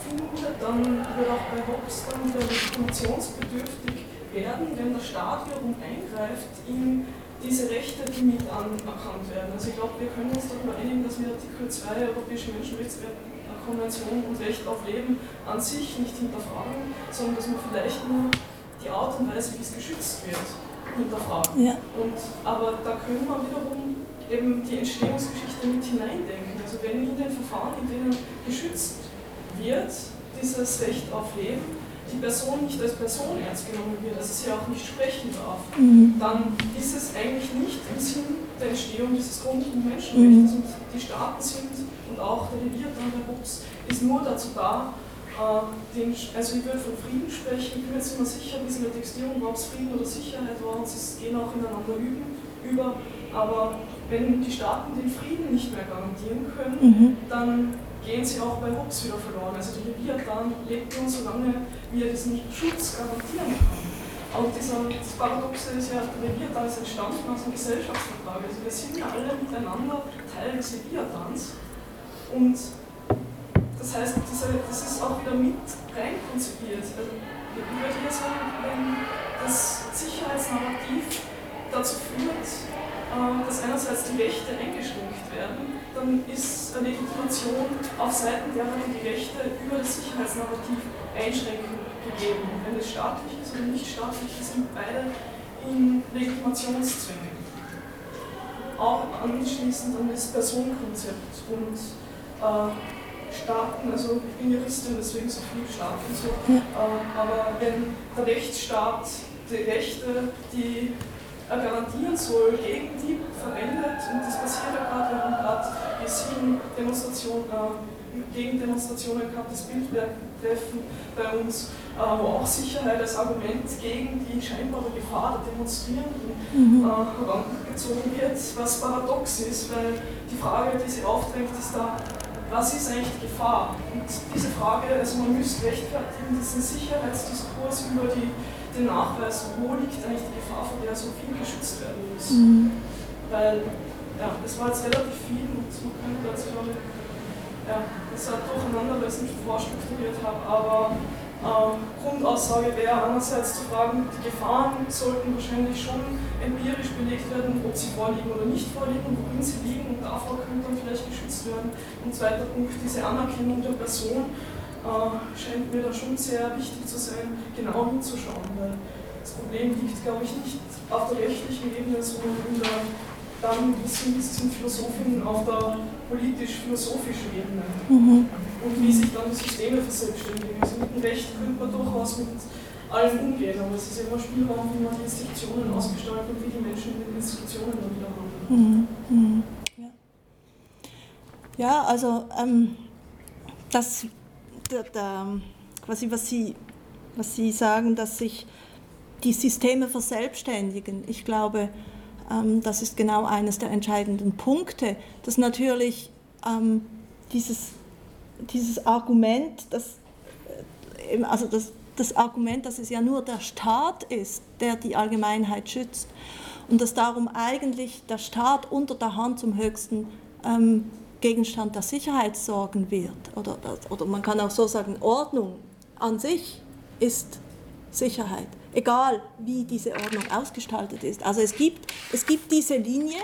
findet dann, wird auch bei Hobbes dann wieder legitimationsbedürftig werden, wenn der Staat wiederum eingreift in diese Rechte, die mit anerkannt werden. Also ich glaube, wir können uns darüber einigen, dass wir Artikel 2 der Europäischen Menschenrechtskonvention und Recht auf Leben an sich nicht hinterfragen, sondern dass man vielleicht nur die Art und Weise, wie es geschützt wird, hinterfragen. Ja. Und, aber da können wir wiederum eben die Entstehungsgeschichte mit hineindenken. Also wenn in den Verfahren, in denen geschützt wird, dieses Recht auf Leben, die Person nicht als Person ernst genommen wird, dass sie auch nicht sprechen darf, mhm. dann ist es eigentlich nicht im Sinn der Entstehung dieses Grund- und Menschenrechts. Mhm. Und die Staaten sind, und auch der Leviathan der Rups, ist nur dazu da, äh, den, also ich würde von Frieden sprechen, ich bin jetzt immer sicher, wie es in der Textierung war, ob es Frieden oder Sicherheit war, und sie gehen auch ineinander üben, über, aber wenn die Staaten den Frieden nicht mehr garantieren können, mhm. dann gehen sie auch bei Hobbes wieder verloren. Also der Leviathan lebt nur so lange, wie er diesen Schutz garantieren kann. Und dieser, das Paradoxe ist ja, der Leviathan ist entstanden aus einem Gesellschaftsvertrag. Also wir sind ja alle miteinander Teil des Leviathans. Und das heißt, das ist auch wieder mit rein konzipiert. Also ich würde hier sagen, wenn das Sicherheitsnarrativ dazu führt, äh, dass einerseits die Rechte eingeschränkt werden, dann ist eine Legitimation auf Seiten derer, die Rechte über das Sicherheitsnarrativ einschränken, gegeben. wenn es staatlich ist oder nicht staatlich, sind beide in Legitimationszwängen. Auch anschließend an das Personenkonzept und äh, Staaten, also ich bin Juristin, deswegen so viel Staat und so, äh, aber wenn der Rechtsstaat die Rechte, die garantieren soll, gegen die verwendet. Und das passiert ja gerade, wir haben gerade sieben Demonstrationen, äh, Gegendemonstrationen gehabt, das Bildtreffen bei uns, äh, wo auch Sicherheit als Argument gegen die scheinbare Gefahr der Demonstrierenden mhm. äh, herangezogen wird, was paradox ist, weil die Frage, die sie aufdrängt, ist da, was ist eigentlich die Gefahr? Und diese Frage, also man müsste rechtfertigen, diesen Sicherheitsdiskurs über die den Nachweis, wo liegt eigentlich die Gefahr, vor der so viel geschützt werden muss. Mhm. Weil, ja, es war jetzt relativ viel und man könnte dazu ja, das hat durcheinander, weil ich es nicht vorstrukturiert habe, aber Grundaussage wäre einerseits zu fragen, die Gefahren sollten wahrscheinlich schon empirisch belegt werden, ob sie vorliegen oder nicht vorliegen, worin sie liegen und davor könnte dann vielleicht geschützt werden. Und zweiter Punkt, diese Anerkennung der Person äh, scheint mir da schon sehr wichtig zu sein, genau hinzuschauen, weil das Problem liegt, glaube ich, nicht auf der rechtlichen Ebene, sondern in der, dann sind, sind Philosophinnen auf der politisch-philosophischen Ebene. Mhm. Und wie sich dann die Systeme verselbstständigen. Also mit dem Recht könnte man durchaus mit allem umgehen, aber es ist immer Spielraum, wie man die Institutionen ausgestaltet und wie die Menschen mit den Institutionen dann wieder handeln. Mhm. Mhm. Ja. ja. also ähm, das der, der, quasi was Sie, was Sie sagen, dass sich die Systeme verselbstständigen. Ich glaube, ähm, das ist genau eines der entscheidenden Punkte, dass natürlich ähm, dieses, dieses Argument, dass, äh, also das, das Argument, dass es ja nur der Staat ist, der die Allgemeinheit schützt und dass darum eigentlich der Staat unter der Hand zum höchsten ähm, Gegenstand der Sicherheitssorgen wird. Oder, oder man kann auch so sagen, Ordnung an sich ist Sicherheit, egal wie diese Ordnung ausgestaltet ist. Also es gibt, es gibt diese Linie,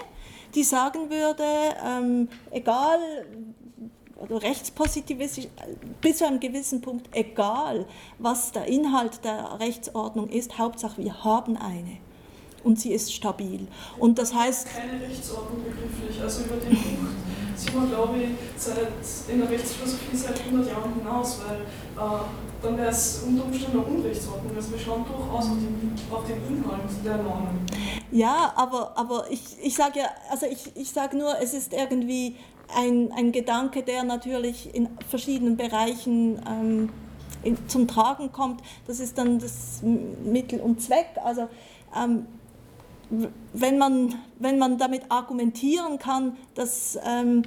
die sagen würde, ähm, egal, oder rechtspositivistisch, bis zu einem gewissen Punkt, egal, was der Inhalt der Rechtsordnung ist, Hauptsache wir haben eine und sie ist stabil. Und das heißt. Keine Rechtsordnung begrifflich, also über den Punkt sieht man, glaube ich, seit, in der Rechtsphilosophie seit 100 Jahren hinaus, weil äh, dann wäre es unter Umständen eine Unrechtsordnung. Also wir schauen durchaus auf den, auf den Inhalt der Normen. Ja, aber, aber ich, ich sage ja, also ich, ich sage nur, es ist irgendwie ein, ein Gedanke, der natürlich in verschiedenen Bereichen ähm, in, zum Tragen kommt. Das ist dann das Mittel und Zweck. Also ähm, wenn man, wenn man damit argumentieren kann, dass, ähm,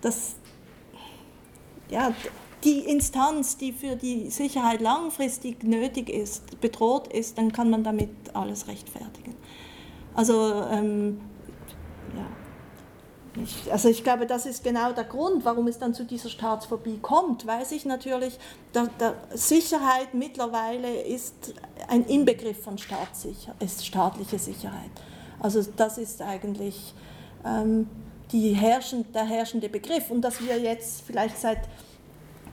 dass ja, die Instanz, die für die Sicherheit langfristig nötig ist, bedroht ist, dann kann man damit alles rechtfertigen. Also, ähm. Also ich glaube, das ist genau der Grund, warum es dann zu dieser Staatsphobie kommt, weil sich natürlich der, der Sicherheit mittlerweile ist ein Inbegriff von Staatssicher, ist staatliche Sicherheit. Also das ist eigentlich ähm, herrschend, der herrschende Begriff und dass wir jetzt vielleicht seit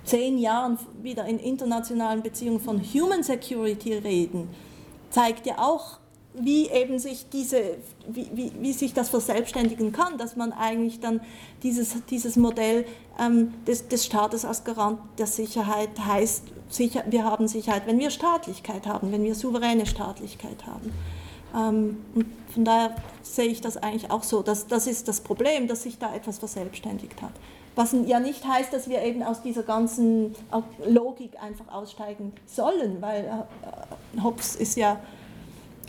zehn Jahren wieder in internationalen Beziehungen von Human Security reden, zeigt ja auch, wie eben sich diese, wie, wie, wie sich das verselbstständigen kann, dass man eigentlich dann dieses, dieses Modell ähm, des, des Staates als Garant der Sicherheit heißt, sicher, wir haben Sicherheit, wenn wir Staatlichkeit haben, wenn wir souveräne Staatlichkeit haben. Ähm, und von daher sehe ich das eigentlich auch so, dass das ist das Problem, dass sich da etwas verselbstständigt hat. Was ja nicht heißt, dass wir eben aus dieser ganzen Logik einfach aussteigen sollen, weil äh, Hobbes ist ja,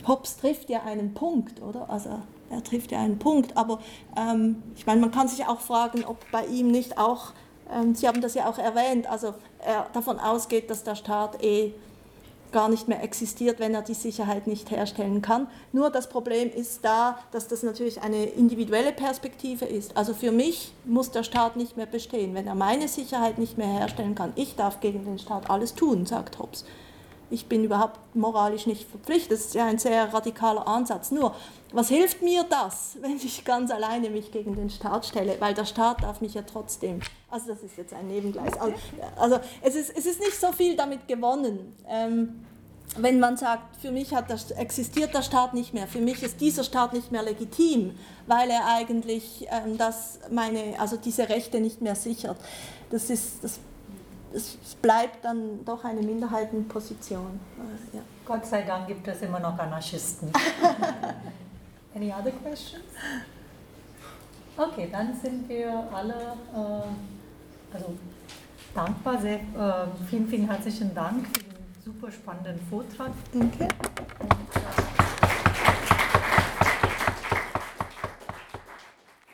Hobbes trifft ja einen Punkt, oder? Also er trifft ja einen Punkt, aber ähm, ich meine, man kann sich auch fragen, ob bei ihm nicht auch, ähm, Sie haben das ja auch erwähnt, also er davon ausgeht, dass der Staat eh gar nicht mehr existiert, wenn er die Sicherheit nicht herstellen kann. Nur das Problem ist da, dass das natürlich eine individuelle Perspektive ist. Also für mich muss der Staat nicht mehr bestehen, wenn er meine Sicherheit nicht mehr herstellen kann. Ich darf gegen den Staat alles tun, sagt Hobbes. Ich bin überhaupt moralisch nicht verpflichtet. Das ist ja ein sehr radikaler Ansatz. Nur, was hilft mir das, wenn ich ganz alleine mich gegen den Staat stelle? Weil der Staat darf mich ja trotzdem. Also das ist jetzt ein Nebengleis. Also, also es, ist, es ist nicht so viel damit gewonnen. Ähm, wenn man sagt, für mich das, existiert der Staat nicht mehr, für mich ist dieser Staat nicht mehr legitim, weil er eigentlich ähm, das meine, also diese Rechte nicht mehr sichert. Das ist, das es bleibt dann doch eine Minderheitenposition. Äh, ja. Gott sei Dank gibt es immer noch Anarchisten. Any other questions? Okay, dann sind wir alle äh, also dankbar. Sehr, äh, vielen, vielen herzlichen Dank für den super spannenden Vortrag. Danke. Und, äh,